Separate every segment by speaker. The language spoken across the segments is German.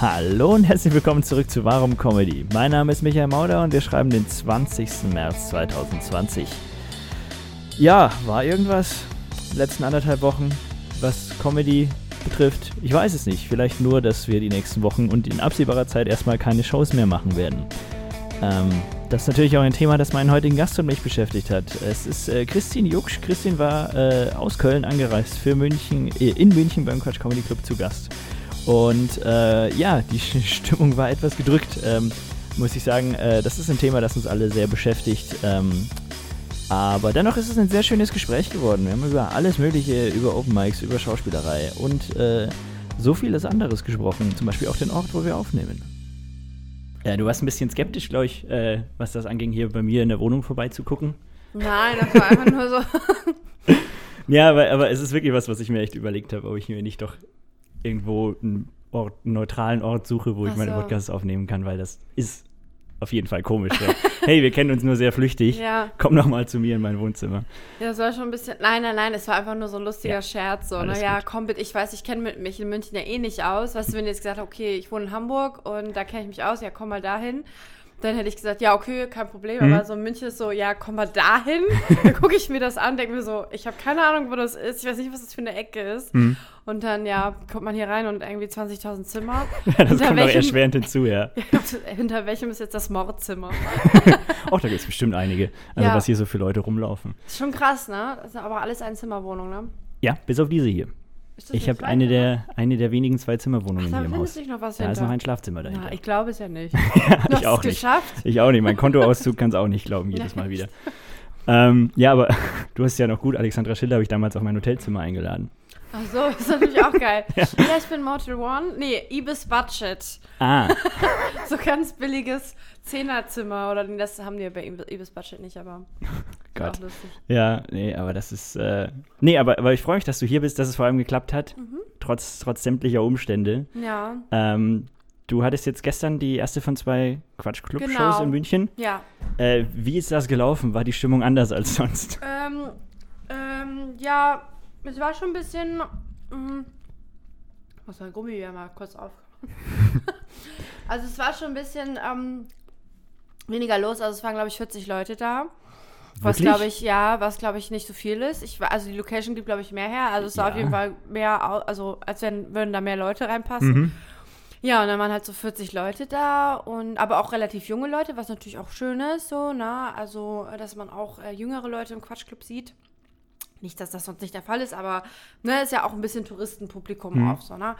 Speaker 1: Hallo und herzlich willkommen zurück zu Warum Comedy. Mein Name ist Michael Mauder und wir schreiben den 20. März 2020. Ja, war irgendwas in den letzten anderthalb Wochen, was Comedy betrifft? Ich weiß es nicht. Vielleicht nur, dass wir die nächsten Wochen und in absehbarer Zeit erstmal keine Shows mehr machen werden. Ähm, das ist natürlich auch ein Thema, das meinen heutigen Gast und mich beschäftigt hat. Es ist äh, Christine Jucksch. Christine war äh, aus Köln angereist für München, äh, in München beim Quatsch Comedy Club zu Gast. Und äh, ja, die Stimmung war etwas gedrückt, ähm, muss ich sagen. Äh, das ist ein Thema, das uns alle sehr beschäftigt. Ähm, aber dennoch ist es ein sehr schönes Gespräch geworden. Wir haben über alles Mögliche, über Open Mics, über Schauspielerei und äh, so vieles anderes gesprochen. Zum Beispiel auch den Ort, wo wir aufnehmen. Ja, du warst ein bisschen skeptisch, glaube ich, äh, was das anging, hier bei mir in der Wohnung vorbeizugucken.
Speaker 2: Nein, das war einfach nur so.
Speaker 1: ja, aber, aber es ist wirklich was, was ich mir echt überlegt habe, ob ich mir nicht doch irgendwo einen, Ort, einen neutralen Ort suche, wo Ach ich meine so. Podcasts aufnehmen kann, weil das ist auf jeden Fall komisch. Ja. hey, wir kennen uns nur sehr flüchtig. Ja. Komm noch mal zu mir in mein Wohnzimmer.
Speaker 2: Ja, das war schon ein bisschen. Nein, nein, nein, es war einfach nur so ein lustiger ja. Scherz. So, naja, ne? komm bitte, ich weiß, ich kenne mich in München ja eh nicht aus. Weißt du, wenn jetzt gesagt okay, ich wohne in Hamburg und da kenne ich mich aus, ja, komm mal dahin. Dann hätte ich gesagt, ja, okay, kein Problem. Mhm. Aber so in München ist so, ja, komm mal dahin. dann gucke ich mir das an, denke mir so, ich habe keine Ahnung, wo das ist. Ich weiß nicht, was das für eine Ecke ist. Mhm. Und dann, ja, kommt man hier rein und irgendwie 20.000 Zimmer.
Speaker 1: ja, das kommt welchem, auch erschwerend hinzu, ja.
Speaker 2: hinter welchem ist jetzt das Mordzimmer?
Speaker 1: Auch da gibt es bestimmt einige. Also, ja. was hier so viele Leute rumlaufen.
Speaker 2: Ist schon krass, ne? Das ist aber alles Einzimmerwohnung, ne?
Speaker 1: Ja, bis auf diese hier. Ich habe eine der, eine der wenigen Zwei-Zimmer-Wohnungen hier im Haus. Sich noch was da ist noch ein Schlafzimmer dahinter.
Speaker 2: Na, ich glaube es ja nicht.
Speaker 1: du ich auch nicht. geschafft? Ich auch nicht. Mein Kontoauszug kann es auch nicht glauben, jedes Mal wieder. Ähm, ja, aber du hast ja noch gut. Alexandra Schiller habe ich damals auf mein Hotelzimmer eingeladen.
Speaker 2: Ach so, ist natürlich auch geil. ja. ja. ich bin Motel One. Nee, Ibis Budget.
Speaker 1: Ah.
Speaker 2: so ganz billiges Zehnerzimmer. Oder das haben die ja bei Ibis Budget nicht, aber.
Speaker 1: Gott. Ja, nee, aber das ist. Äh, nee, aber, aber ich freue mich, dass du hier bist, dass es vor allem geklappt hat. Mhm. Trotz, trotz sämtlicher Umstände.
Speaker 2: Ja.
Speaker 1: Ähm, du hattest jetzt gestern die erste von zwei Quatsch-Club-Shows genau. in München.
Speaker 2: Ja.
Speaker 1: Äh, wie ist das gelaufen? War die Stimmung anders als sonst?
Speaker 2: Ähm, ähm, ja, es war schon ein bisschen. Mm, muss mein Gummi ja mal kurz auf. also, es war schon ein bisschen ähm, weniger los. Also, es waren, glaube ich, 40 Leute da. Was glaube ich, ja, was glaube ich nicht so viel ist. Ich, also die Location gibt, glaube ich, mehr her. Also es ja. auf jeden Fall mehr, also als wenn würden da mehr Leute reinpassen. Mhm. Ja, und dann waren halt so 40 Leute da und aber auch relativ junge Leute, was natürlich auch schön ist, so, na, also dass man auch äh, jüngere Leute im Quatschclub sieht. Nicht, dass das sonst nicht der Fall ist, aber ne, ist ja auch ein bisschen Touristenpublikum mhm. auf, so, ne?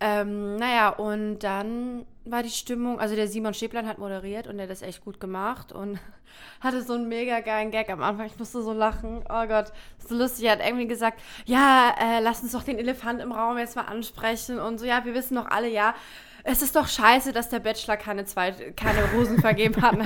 Speaker 2: Ähm, naja, und dann war die Stimmung, also der Simon Stäblein hat moderiert und der hat das echt gut gemacht und hatte so einen mega geilen Gag am Anfang. Ich musste so lachen. Oh Gott, so lustig. Er hat irgendwie gesagt, ja, äh, lass uns doch den Elefant im Raum jetzt mal ansprechen und so, ja, wir wissen doch alle, ja, es ist doch scheiße, dass der Bachelor keine, zwei, keine Rosen vergeben hat.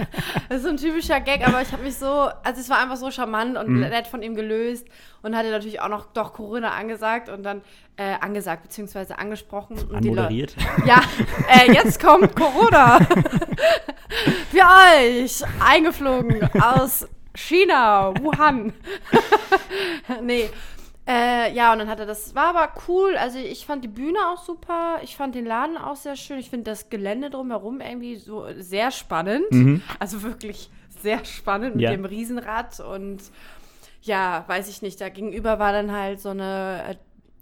Speaker 2: Das ist so ein typischer Gag, aber ich habe mich so, also es war einfach so charmant und mhm. nett von ihm gelöst und hatte natürlich auch noch doch Corona angesagt und dann äh, angesagt beziehungsweise angesprochen.
Speaker 1: Anmoderiert?
Speaker 2: ja, äh, jetzt kommt Corona für euch eingeflogen aus China, Wuhan. nee, äh, ja, und dann hat er das, war aber cool. Also ich fand die Bühne auch super. Ich fand den Laden auch sehr schön. Ich finde das Gelände drumherum irgendwie so sehr spannend. Mhm. Also wirklich sehr spannend mit ja. dem Riesenrad und ja, weiß ich nicht. Da gegenüber war dann halt so eine,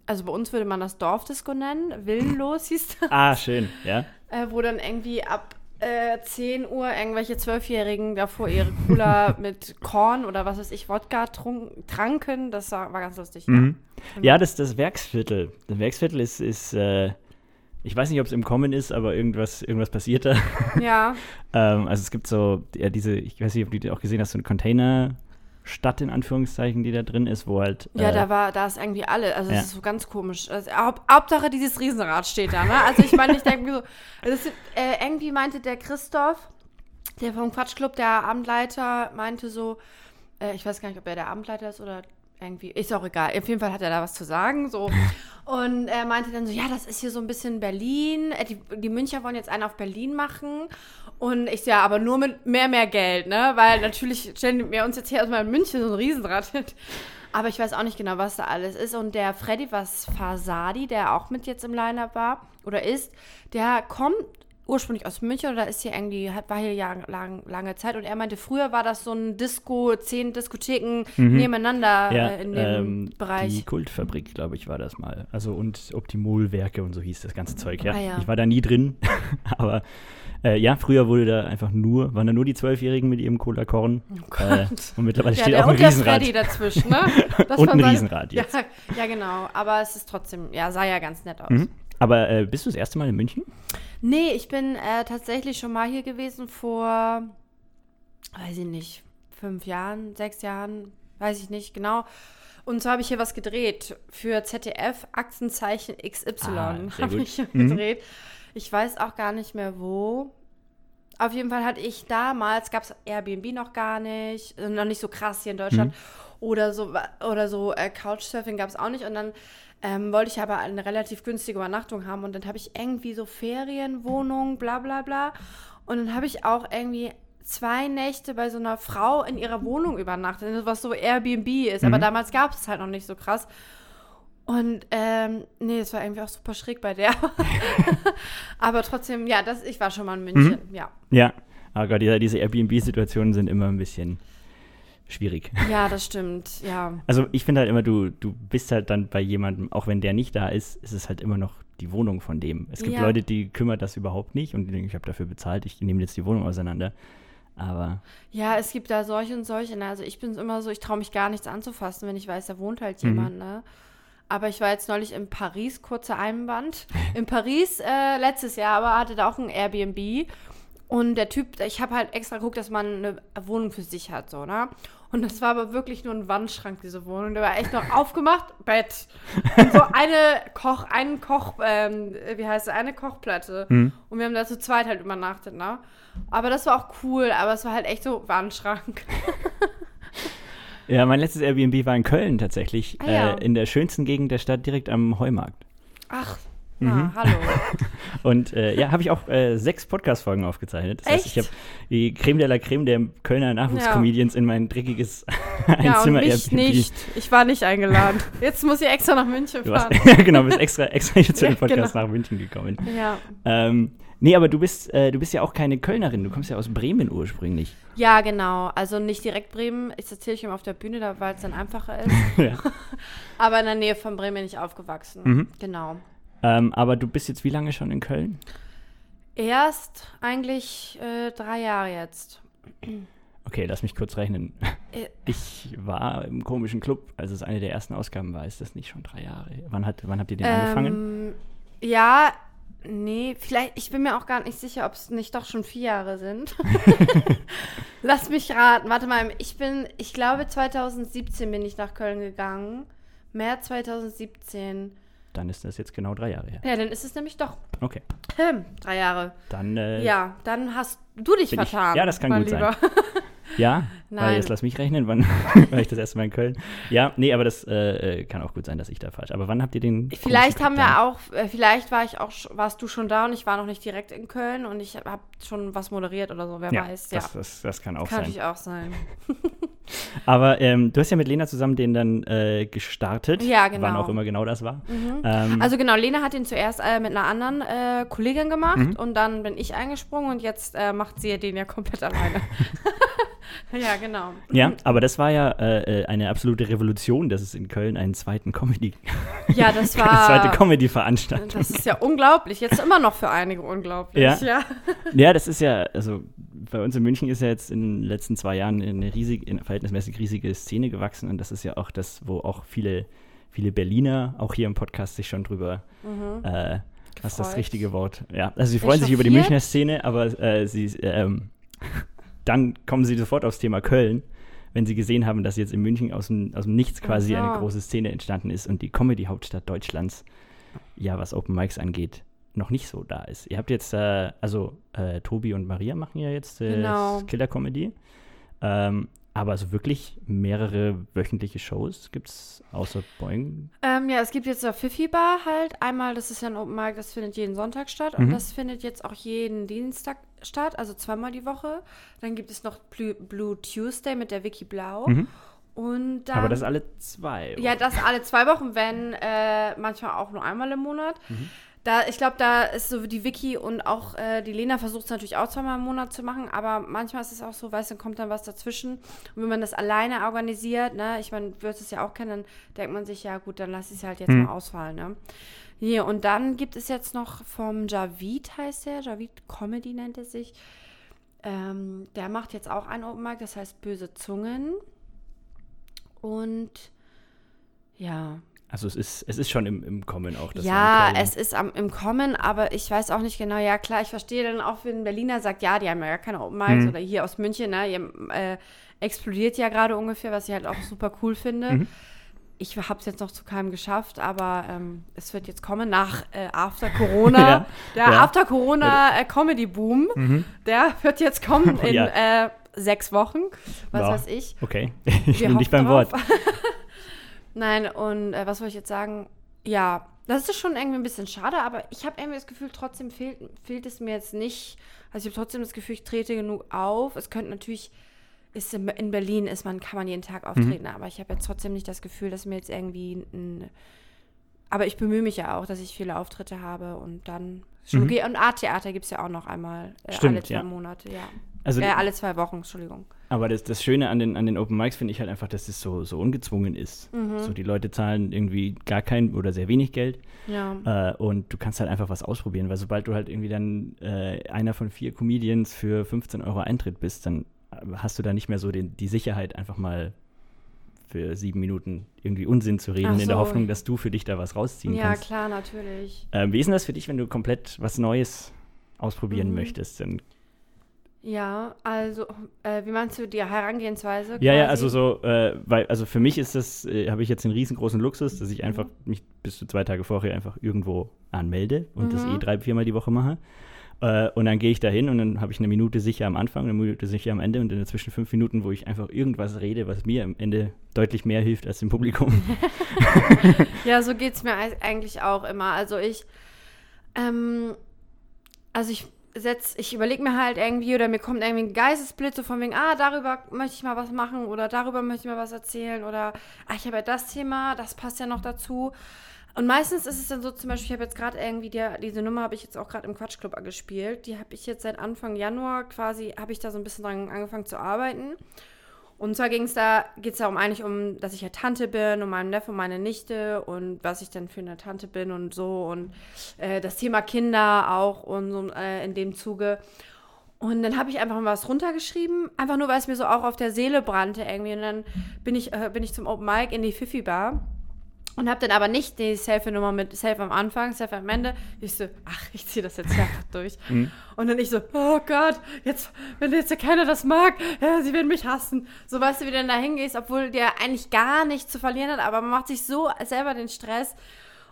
Speaker 2: also bei uns würde man das Dorfdisco nennen, Willenlos hieß das.
Speaker 1: Ah, schön, ja.
Speaker 2: Äh, wo dann irgendwie ab äh, 10 Uhr irgendwelche Zwölfjährigen davor ihre Cooler mit Korn oder was weiß ich, Wodka trunk, tranken. Das war, war ganz lustig.
Speaker 1: Mhm. Ja, ja das, das Werksviertel. Das Werksviertel ist, ist äh, ich weiß nicht, ob es im Kommen ist, aber irgendwas, irgendwas passiert da.
Speaker 2: Ja.
Speaker 1: ähm, also es gibt so, ja, diese, ich weiß nicht, ob du die auch gesehen hast, so ein Container- Stadt in Anführungszeichen, die da drin ist, wo halt.
Speaker 2: Ja, äh, da war, da ist irgendwie alle. Also, ja. ist so ganz komisch. Also, Hauptsache, dieses Riesenrad steht da, ne? Also, ich meine, ich denke so, ist, äh, irgendwie meinte der Christoph, der vom Quatschclub, der Abendleiter, meinte so, äh, ich weiß gar nicht, ob er der Abendleiter ist oder irgendwie, ist auch egal. Auf jeden Fall hat er da was zu sagen, so. Und er meinte dann so, ja, das ist hier so ein bisschen Berlin. Äh, die, die Müncher wollen jetzt einen auf Berlin machen. Und ich so, ja, aber nur mit mehr, mehr Geld, ne? Weil natürlich stellen wir uns jetzt hier erstmal in München so ein Riesenrad hin. Aber ich weiß auch nicht genau, was da alles ist. Und der Freddy was Fasadi, der auch mit jetzt im Line-Up war oder ist, der kommt ursprünglich aus München oder ist hier irgendwie, war hier lang, lang, lange Zeit und er meinte, früher war das so ein Disco, zehn Diskotheken mhm. nebeneinander
Speaker 1: ja,
Speaker 2: äh, in dem ähm, Bereich.
Speaker 1: Die Kultfabrik, glaube ich, war das mal. Also und Optimolwerke und so hieß das ganze Zeug, ja.
Speaker 2: Ah, ja.
Speaker 1: Ich war da nie drin, aber äh, ja, früher wurde da einfach nur, waren da nur die Zwölfjährigen mit ihrem Cola-Korn.
Speaker 2: Oh äh,
Speaker 1: und mittlerweile
Speaker 2: ja,
Speaker 1: steht auch ein
Speaker 2: und
Speaker 1: Riesenrad.
Speaker 2: Der dazwischen, ne?
Speaker 1: und ein Riesenrad
Speaker 2: jetzt. Ja, ja, genau. Aber es ist trotzdem, ja, sah ja ganz nett aus.
Speaker 1: Mhm. Aber äh, bist du das erste Mal in München?
Speaker 2: Nee, ich bin äh, tatsächlich schon mal hier gewesen vor, weiß ich nicht, fünf Jahren, sechs Jahren, weiß ich nicht genau. Und so habe ich hier was gedreht für ZDF, Aktenzeichen XY
Speaker 1: Ah,
Speaker 2: habe ich hier
Speaker 1: Mhm.
Speaker 2: gedreht. Ich weiß auch gar nicht mehr wo. Auf jeden Fall hatte ich damals, gab es Airbnb noch gar nicht, noch nicht so krass hier in Deutschland. Oder so, oder so äh, Couchsurfing gab es auch nicht. Und dann ähm, wollte ich aber eine relativ günstige Übernachtung haben. Und dann habe ich irgendwie so Ferienwohnung, bla bla bla. Und dann habe ich auch irgendwie zwei Nächte bei so einer Frau in ihrer Wohnung übernachtet, was so Airbnb ist. Aber
Speaker 1: Mhm.
Speaker 2: damals gab es halt noch nicht so krass. Und ähm, nee, es war irgendwie auch super schräg bei der. Aber trotzdem, ja, das, ich war schon mal in München, ja.
Speaker 1: Ja. Aber Gott, diese, diese Airbnb-Situationen sind immer ein bisschen schwierig.
Speaker 2: Ja, das stimmt, ja.
Speaker 1: Also ich finde halt immer, du, du bist halt dann bei jemandem, auch wenn der nicht da ist, ist es halt immer noch die Wohnung von dem. Es gibt
Speaker 2: Ja.
Speaker 1: Leute, die kümmert das überhaupt nicht und die denken, ich habe dafür bezahlt, ich nehme jetzt die Wohnung auseinander. Aber
Speaker 2: Ja, es gibt da solche und solche. Ne? Also ich bin immer so, ich traue mich gar nichts anzufassen, wenn ich weiß, da wohnt halt
Speaker 1: Mhm.
Speaker 2: jemand, ne? Aber ich war jetzt neulich in Paris, kurzer Einwand. In Paris äh, letztes Jahr, aber hatte da auch ein Airbnb. Und der Typ, ich habe halt extra geguckt, dass man eine Wohnung für sich hat, so, ne? Und das war aber wirklich nur ein Wandschrank, diese Wohnung. Der war echt noch aufgemacht, Bett. Und so eine Koch, einen Koch, ähm, wie heißt es, eine Kochplatte.
Speaker 1: Mhm.
Speaker 2: Und wir haben da zu zweit halt übernachtet, ne? Aber das war auch cool, aber es war halt echt so Wandschrank.
Speaker 1: ja, mein letztes Airbnb war in Köln tatsächlich,
Speaker 2: Ah, ja.
Speaker 1: äh, in der schönsten Gegend der Stadt, direkt am Heumarkt.
Speaker 2: Ach,
Speaker 1: Mhm.
Speaker 2: na, hallo.
Speaker 1: Und äh, ja, habe ich auch äh, sechs Podcast-Folgen aufgezeichnet. Das heißt, ich
Speaker 2: Echt?
Speaker 1: habe die Creme de la Creme der Kölner Nachwuchscomedians in mein dreckiges
Speaker 2: Ja, und
Speaker 1: Einzimmer
Speaker 2: mich nicht. Ich war nicht eingeladen. Jetzt muss ich extra nach München fahren.
Speaker 1: ja, genau, bist extra, extra hier zu dem
Speaker 2: Ja,
Speaker 1: Podcast
Speaker 2: genau.
Speaker 1: nach München gekommen.
Speaker 2: Ja.
Speaker 1: Ähm, nee, aber du bist, äh, du bist ja auch keine Kölnerin, du kommst ja aus Bremen ursprünglich.
Speaker 2: ja, genau. Also nicht direkt Bremen. Ich erzähle ich immer auf der Bühne, da, weil es dann einfacher ist.
Speaker 1: ja.
Speaker 2: Aber in der Nähe von Bremen bin ich aufgewachsen.
Speaker 1: Mhm.
Speaker 2: Genau.
Speaker 1: Ähm, aber du bist jetzt wie lange schon in Köln?
Speaker 2: Erst eigentlich äh, drei Jahre jetzt.
Speaker 1: Okay, lass mich kurz rechnen.
Speaker 2: Äh.
Speaker 1: Ich war im komischen Club, als es eine der ersten Ausgaben war. Ist das nicht schon drei Jahre? Wann, hat, wann habt ihr den angefangen?
Speaker 2: Ähm, ja, nee, vielleicht, ich bin mir auch gar nicht sicher, ob es nicht doch schon vier Jahre sind. Lass mich raten. Warte mal, ich bin, ich glaube 2017 bin ich nach Köln gegangen. März 2017.
Speaker 1: Dann ist das jetzt genau drei Jahre her.
Speaker 2: Ja, dann ist es nämlich doch
Speaker 1: Okay,
Speaker 2: hm, drei Jahre.
Speaker 1: dann äh,
Speaker 2: Ja, dann hast du dich
Speaker 1: bin ich-
Speaker 2: vertan.
Speaker 1: ja, das kann gut sein. Ja, weil
Speaker 2: Nein.
Speaker 1: jetzt lass mich rechnen, wann war ich das erste Mal in Köln? Ja, nee, aber das äh, äh, kann auch gut sein, dass ich da falsch. Aber wann habt ihr den?
Speaker 2: Vielleicht haben wir auch, äh, vielleicht war ich auch, warst du schon da und ich war noch nicht direkt in Köln und ich habe schon was moderiert oder so, wer?
Speaker 1: Ja,
Speaker 2: weiß. Ja,
Speaker 1: das, das, das kann auch
Speaker 2: kann
Speaker 1: sein.
Speaker 2: natürlich auch sein.
Speaker 1: Aber ähm, du hast ja mit Lena zusammen den dann äh, gestartet.
Speaker 2: Ja, genau.
Speaker 1: Wann auch immer genau das war. Ähm,
Speaker 2: Also genau, Lena hat ihn zuerst äh, mit einer anderen äh, Kollegin gemacht
Speaker 1: Mhm.
Speaker 2: und dann bin ich eingesprungen und jetzt macht sie den ja komplett alleine. ja, genau.
Speaker 1: ja, aber das war ja äh, äh, eine absolute Revolution, dass es in Köln einen zweiten Comedy,
Speaker 2: Ja, das
Speaker 1: eine zweite
Speaker 2: war.
Speaker 1: Comedy-Veranstaltung
Speaker 2: Das ist ja unglaublich. Jetzt immer noch für einige unglaublich.
Speaker 1: Ja.
Speaker 2: ja.
Speaker 1: Ja, das ist ja, also bei uns in München ist ja jetzt in den letzten zwei Jahren eine riesig, eine verhältnismäßig riesige Szene gewachsen und das ist ja auch das, wo auch viele, viele Berliner auch hier im Podcast sich schon drüber, äh, was ist das richtige Wort? Ja, also sie freuen sich über die? Münchner Szene, aber äh, sie, ähm, dann kommen sie sofort aufs Thema Köln, wenn sie gesehen haben, dass jetzt in München aus dem, aus dem Nichts quasi
Speaker 2: Aha.
Speaker 1: eine große Szene entstanden ist und die Comedy-Hauptstadt Deutschlands, ja, was Open Mics angeht, noch nicht so da ist. Ihr habt jetzt, äh, also äh, Tobi und Maria machen ja jetzt äh,
Speaker 2: Genau.
Speaker 1: Killer Comedy. Ähm, aber so wirklich mehrere wöchentliche Shows gibt es außer Boing.
Speaker 2: Ähm, ja, es gibt jetzt der Fifi Bar halt. Einmal, das ist ja ein Open Mic, das findet jeden Sonntag statt. Und
Speaker 1: Mhm.
Speaker 2: das findet jetzt auch jeden Dienstag statt, also zweimal die Woche. Dann gibt es noch Blue, Blue Tuesday mit der Vicky Blau.
Speaker 1: Mhm.
Speaker 2: Und dann,
Speaker 1: Aber das alle zwei.
Speaker 2: Ja, das alle zwei Wochen, wenn äh, manchmal auch nur einmal im Monat. Da, ich glaube, da ist so die Vicky und auch äh, die Lena versucht es natürlich auch zweimal im Monat zu machen, aber manchmal ist es auch so, weißt du, dann kommt dann was dazwischen. Und wenn man das alleine organisiert, ne, ich meine, du wirst es ja auch kennen, dann denkt man sich, ja gut, dann lass ich es halt jetzt
Speaker 1: Hm.
Speaker 2: mal ausfallen, ne. Hier, und dann gibt es jetzt noch vom Javid, heißt der, Javid Comedy nennt er sich. Ähm, der macht jetzt auch einen Open Mic, das heißt Böse Zungen. Und ja,
Speaker 1: Also es ist, es ist schon im, im Kommen auch. dass
Speaker 2: ja, es ist am, im Kommen, aber ich weiß auch nicht genau. Ja, klar, ich verstehe dann auch, wenn ein Berliner sagt, ja, die haben ja gar keine Open Mics
Speaker 1: Mhm.
Speaker 2: oder hier aus München, ne, ihr äh, explodiert ja gerade ungefähr, was ich halt auch super cool finde.
Speaker 1: Mhm.
Speaker 2: Ich habe es jetzt noch zu keinem geschafft, aber ähm, es wird jetzt kommen nach äh, After Corona.
Speaker 1: Ja,
Speaker 2: Der
Speaker 1: ja.
Speaker 2: After Corona äh, Comedy Boom,
Speaker 1: Mhm.
Speaker 2: der wird jetzt kommen in
Speaker 1: Ja.
Speaker 2: äh, sechs Wochen, was
Speaker 1: Ja.
Speaker 2: weiß ich.
Speaker 1: Okay, ich dich
Speaker 2: hoffen
Speaker 1: beim Wort.
Speaker 2: Nein, und äh, was wollte ich jetzt sagen? Ja, das ist schon irgendwie ein bisschen schade, aber ich habe irgendwie das Gefühl, trotzdem fehlt, fehlt es mir jetzt nicht. Also ich habe trotzdem das Gefühl, ich trete genug auf. Es könnte natürlich, ist in, in Berlin ist man, kann man jeden Tag auftreten, aber ich habe jetzt trotzdem nicht das Gefühl, dass mir jetzt irgendwie ein. Aber ich bemühe mich ja auch, dass ich viele Auftritte habe und dann
Speaker 1: Mhm.
Speaker 2: Und Art-Theater gibt es ja auch noch einmal äh,
Speaker 1: Stimmt,
Speaker 2: alle zwei
Speaker 1: ja.
Speaker 2: Monate, ja.
Speaker 1: Also,
Speaker 2: äh, alle zwei Wochen, Entschuldigung.
Speaker 1: aber das, das Schöne an den, an den Open Mics finde ich halt einfach, dass es so, so ungezwungen ist.
Speaker 2: Mhm.
Speaker 1: So, die Leute zahlen irgendwie gar kein oder sehr wenig Geld
Speaker 2: Ja.
Speaker 1: äh, und du kannst halt einfach was ausprobieren, weil sobald du halt irgendwie dann äh, einer von vier Comedians für 15 Euro Eintritt bist, dann hast du da nicht mehr so den, die Sicherheit, einfach mal für sieben Minuten irgendwie Unsinn zu reden,
Speaker 2: Ach
Speaker 1: in der
Speaker 2: so.
Speaker 1: Hoffnung, dass du für dich da was rausziehen
Speaker 2: Ja,
Speaker 1: kannst.
Speaker 2: klar, natürlich.
Speaker 1: Ähm, wie ist denn das für dich, wenn du komplett was Neues ausprobieren
Speaker 2: Mhm.
Speaker 1: möchtest? Dann,
Speaker 2: Ja, also, äh, wie meinst du die Herangehensweise?
Speaker 1: ja, ja,
Speaker 2: quasi?
Speaker 1: also so, äh, weil, also für mich ist das, äh, habe ich jetzt den riesengroßen Luxus, dass
Speaker 2: Mhm.
Speaker 1: ich einfach mich bis zu zwei Tage vorher einfach irgendwo anmelde und das
Speaker 2: Mhm.
Speaker 1: eh drei, viermal die Woche mache. Äh, und dann gehe ich da hin und dann habe ich eine Minute sicher am Anfang, eine Minute sicher am Ende und in dazwischen fünf Minuten, wo ich einfach irgendwas rede, was mir am Ende deutlich mehr hilft als dem Publikum.
Speaker 2: Ja, so geht es mir eig- eigentlich auch immer. Also ich, ähm, also ich setz, ich überlege mir halt irgendwie oder mir kommt irgendwie ein Geistesblitz so von wegen, ah, darüber möchte ich mal was machen oder darüber möchte ich mal was erzählen oder, ah, ich habe ja das Thema, das passt ja noch dazu. Und meistens ist es dann so, zum Beispiel, ich habe jetzt gerade irgendwie, die, diese Nummer habe ich jetzt auch gerade im Quatschclub gespielt. Die habe ich jetzt seit Anfang Januar quasi, habe ich da so ein bisschen dran angefangen zu arbeiten. Und zwar ging es da, geht es darum eigentlich um, dass ich ja Tante bin und meinen Neffe und meine Nichte und was ich denn für eine Tante bin und so und äh, das Thema Kinder auch und so äh, in dem Zuge. Und dann habe ich einfach mal was runtergeschrieben, einfach nur, weil es mir so auch auf der Seele brannte irgendwie. Und dann bin ich, äh, bin ich zum Open Mic in die Fifi Bar und habe dann aber nicht die Selfie-Nummer mit Selfie am Anfang, Selfie am Ende. Ich so, ach, ich ziehe das jetzt einfach durch.
Speaker 1: Mhm.
Speaker 2: Und dann ich so, oh Gott, jetzt, wenn jetzt keiner das mag, ja, sie werden mich hassen. So weißt du, wie du dann da hingehst, obwohl der eigentlich gar nichts zu verlieren hat, aber man macht sich so selber den Stress.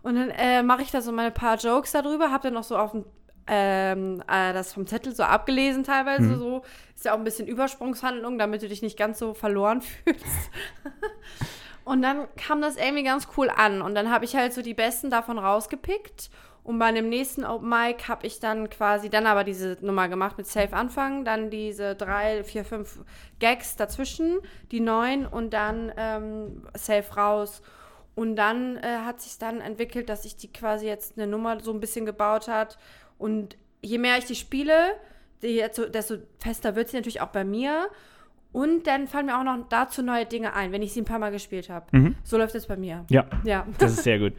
Speaker 2: Und dann äh, mache ich da so meine paar Jokes darüber, habe dann noch so auf dem ähm, äh, das vom Zettel so abgelesen teilweise
Speaker 1: Mhm.
Speaker 2: so. Ist ja auch ein bisschen Übersprungshandlung, damit du dich nicht ganz so verloren fühlst. Und dann kam das irgendwie ganz cool an. Und dann habe ich halt so die besten davon rausgepickt. Und bei dem nächsten Open Mic habe ich dann quasi dann aber diese Nummer gemacht mit Safe Anfang, dann diese drei, vier, fünf Gags dazwischen, die neun und dann ähm, Safe raus. Und dann äh, hat sich dann entwickelt, dass ich die quasi jetzt eine Nummer so ein bisschen gebaut hat. Und je mehr ich die spiele, desto fester wird sie natürlich auch bei mir. Und dann fallen mir auch noch dazu neue Dinge ein, wenn ich sie ein paar Mal gespielt habe.
Speaker 1: Mhm.
Speaker 2: So läuft es bei mir.
Speaker 1: Ja,
Speaker 2: Ja.
Speaker 1: das ist sehr gut.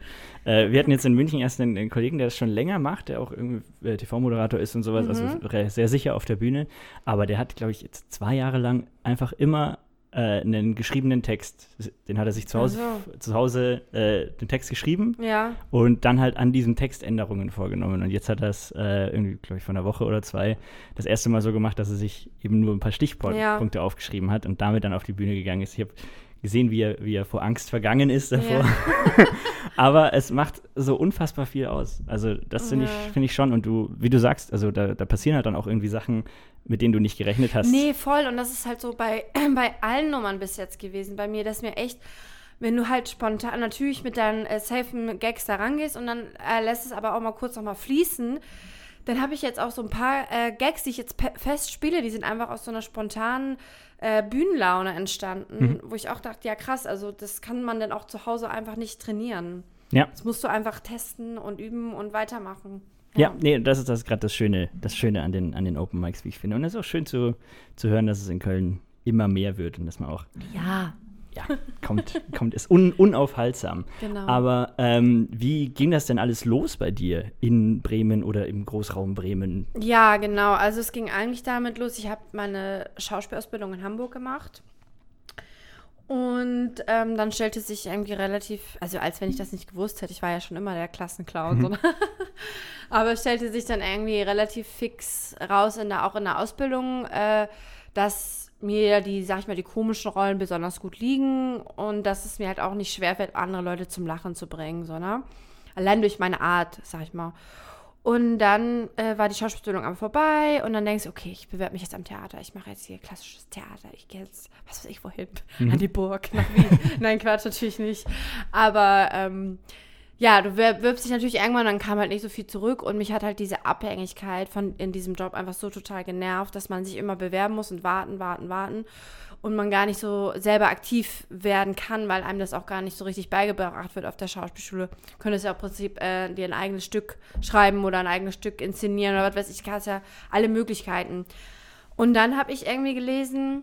Speaker 1: Äh, wir hatten jetzt in München erst einen, einen Kollegen, der das schon länger macht, der auch irgendwie äh, TV-Moderator ist und sowas, also
Speaker 2: Mhm.
Speaker 1: re- sehr sicher auf der Bühne. Aber der hat, glaube ich, jetzt zwei Jahre lang einfach immer äh, einen geschriebenen Text. Den hat er sich zu Hause,
Speaker 2: Ach
Speaker 1: zu Hause äh, den Text geschrieben
Speaker 2: Ja.
Speaker 1: und dann halt an diesem Text Änderungen vorgenommen. Und jetzt hat er es äh, irgendwie, glaube ich, vor einer Woche oder zwei das erste Mal so gemacht, dass er sich eben nur ein paar Stichpunkte
Speaker 2: Ja.
Speaker 1: aufgeschrieben hat und damit dann auf die Bühne gegangen ist. Ich habe gesehen, wie er, wie er vor Angst vergangen ist davor.
Speaker 2: Ja.
Speaker 1: Aber es macht so unfassbar viel aus. Also das finde ich, finde ich schon. Und du, wie du sagst, also da, da passieren halt dann auch irgendwie Sachen, mit denen du nicht gerechnet hast.
Speaker 2: Nee, voll. Und das ist halt so bei, bei allen Nummern bis jetzt gewesen. Bei mir, dass mir echt, wenn du halt spontan natürlich mit deinen äh, safen Gags da rangehst und dann äh, lässt es aber auch mal kurz noch mal fließen, dann habe ich jetzt auch so ein paar äh, Gags, die ich jetzt fest spiele, die sind einfach aus so einer spontanen äh, Bühnenlaune entstanden, mhm. wo ich auch dachte, ja krass, also das kann man dann auch zu Hause einfach nicht trainieren. Ja. Das musst du einfach testen und üben und weitermachen.
Speaker 1: Ja, ja nee, das ist, das gerade das Schöne, das Schöne an den, an den Open Mics, wie ich finde. Und es ist auch schön zu, zu hören, dass es in Köln immer mehr wird und dass man auch
Speaker 2: ja
Speaker 1: ja, kommt, kommt, ist un, unaufhaltsam. Genau. Aber ähm, wie ging das denn alles los bei dir in Bremen oder im Großraum Bremen?
Speaker 2: Ja, genau. Also es ging eigentlich damit los, ich habe meine Schauspielausbildung in Hamburg gemacht. Und ähm, dann stellte sich irgendwie relativ, also als wenn ich das nicht gewusst hätte, ich war ja schon immer der Klassenclown, mhm. ne? aber es stellte sich dann irgendwie relativ fix raus, in der, auch in der Ausbildung, äh, dass mir die, sag ich mal, die komischen Rollen besonders gut liegen und dass es mir halt auch nicht schwerfällt, andere Leute zum Lachen zu bringen, sondern allein durch meine Art, sag ich mal. Und dann äh, war die Schauspielstellung aber vorbei und dann denkst du, okay, ich bewerbe mich jetzt am Theater, ich mache jetzt hier klassisches Theater, ich gehe jetzt, was weiß ich wohin, mhm. an die Burg, nach Wien. Nein, Quatsch, natürlich nicht. Aber ähm, ja, du wirbst dich natürlich irgendwann, dann kam halt nicht so viel zurück und mich hat halt diese Abhängigkeit von in diesem Job einfach so total genervt, dass man sich immer bewerben muss und warten, warten, warten und man gar nicht so selber aktiv werden kann, weil einem das auch gar nicht so richtig beigebracht wird auf der Schauspielschule. Könntest ja im Prinzip äh, dir ein eigenes Stück schreiben oder ein eigenes Stück inszenieren oder was weiß ich, hast ja alle Möglichkeiten. Und dann habe ich irgendwie gelesen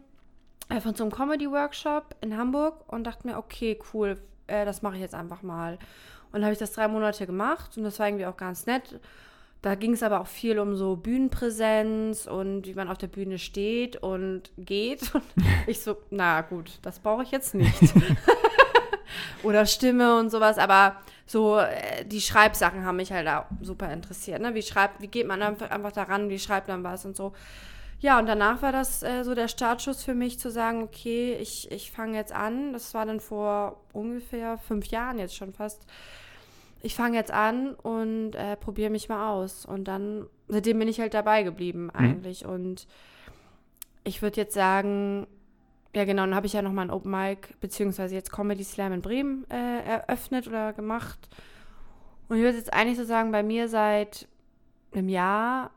Speaker 2: äh, von so einem Comedy-Workshop in Hamburg und dachte mir, okay, cool, äh, das mache ich jetzt einfach mal. Und habe ich das drei Monate gemacht und das war irgendwie auch ganz nett. Da ging es aber auch viel um so Bühnenpräsenz und wie man auf der Bühne steht und geht. Und ich so, na gut, das brauche ich jetzt nicht. Oder Stimme und sowas, aber so äh, die Schreibsachen haben mich halt auch super interessiert. Ne? Wie schreibt, wie geht man einfach daran, wie schreibt man was und so. Ja, und danach war das äh, so der Startschuss für mich zu sagen, okay, ich, ich fange jetzt an. Das war dann vor ungefähr fünf Jahren jetzt schon fast. Ich fange jetzt an und äh, probiere mich mal aus. Und dann, seitdem bin ich halt dabei geblieben mhm. eigentlich. Mhm. Und ich würde jetzt sagen, ja genau, dann habe ich ja nochmal ein Open Mic, beziehungsweise jetzt Comedy Slam in Bremen äh, eröffnet oder gemacht. Und ich würde jetzt eigentlich so sagen, bei mir seit einem Jahr,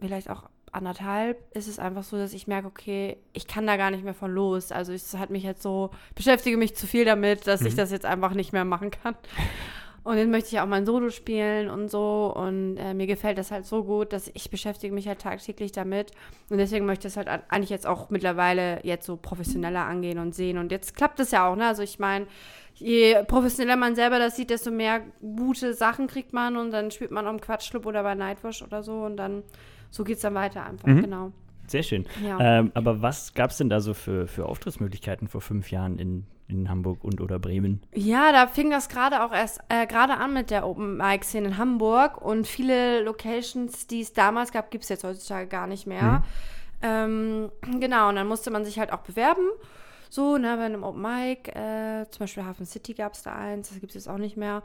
Speaker 2: vielleicht auch anderthalb ist es einfach so, dass ich merke, okay, ich kann da gar nicht mehr von los. Also es hat mich jetzt so, beschäftige mich zu viel damit, dass mhm. ich das jetzt einfach nicht mehr machen kann. Und jetzt möchte ich auch mein Solo spielen und so. Und äh, mir gefällt das halt so gut, dass ich beschäftige mich halt tagtäglich damit. Und deswegen möchte ich es halt eigentlich jetzt auch mittlerweile jetzt so professioneller angehen und sehen. Und jetzt klappt es ja auch, ne? Also ich meine, je professioneller man selber das sieht, desto mehr gute Sachen kriegt man. Und dann spielt man am Quatschclub oder bei Nightwash oder so. Und dann so geht es dann weiter einfach, mhm. genau.
Speaker 1: Sehr schön. Ja. Ähm, aber was gab es denn da so für, für Auftrittsmöglichkeiten vor fünf Jahren in, in Hamburg und oder Bremen?
Speaker 2: Ja, da fing das gerade auch erst äh, gerade an mit der Open Mic Szene in Hamburg und viele Locations, die es damals gab, gibt es jetzt heutzutage gar nicht mehr. Mhm. Ähm, genau, und dann musste man sich halt auch bewerben. So, ne, bei einem Open Mic, äh, zum Beispiel Hafen City gab es da eins, das gibt es jetzt auch nicht mehr.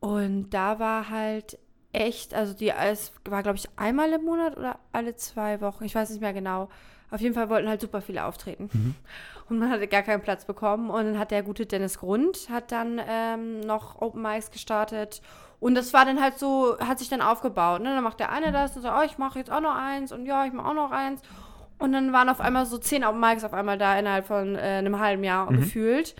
Speaker 2: Und da war halt echt, also die, es war, glaube ich, einmal im Monat oder alle zwei Wochen, ich weiß nicht mehr genau. Auf jeden Fall wollten halt super viele auftreten. Mhm. Und man hatte gar keinen Platz bekommen. Und dann hat der gute Dennis Grund, hat dann ähm, noch Open Mics gestartet. Und das war dann halt so, hat sich dann aufgebaut. Ne? Dann macht der eine das und sagt, oh, ich mache jetzt auch noch eins und ja, ich mache auch noch eins. Und dann waren auf einmal so zehn Open Mics auf einmal da innerhalb von äh, einem halben Jahr mhm. gefühlt.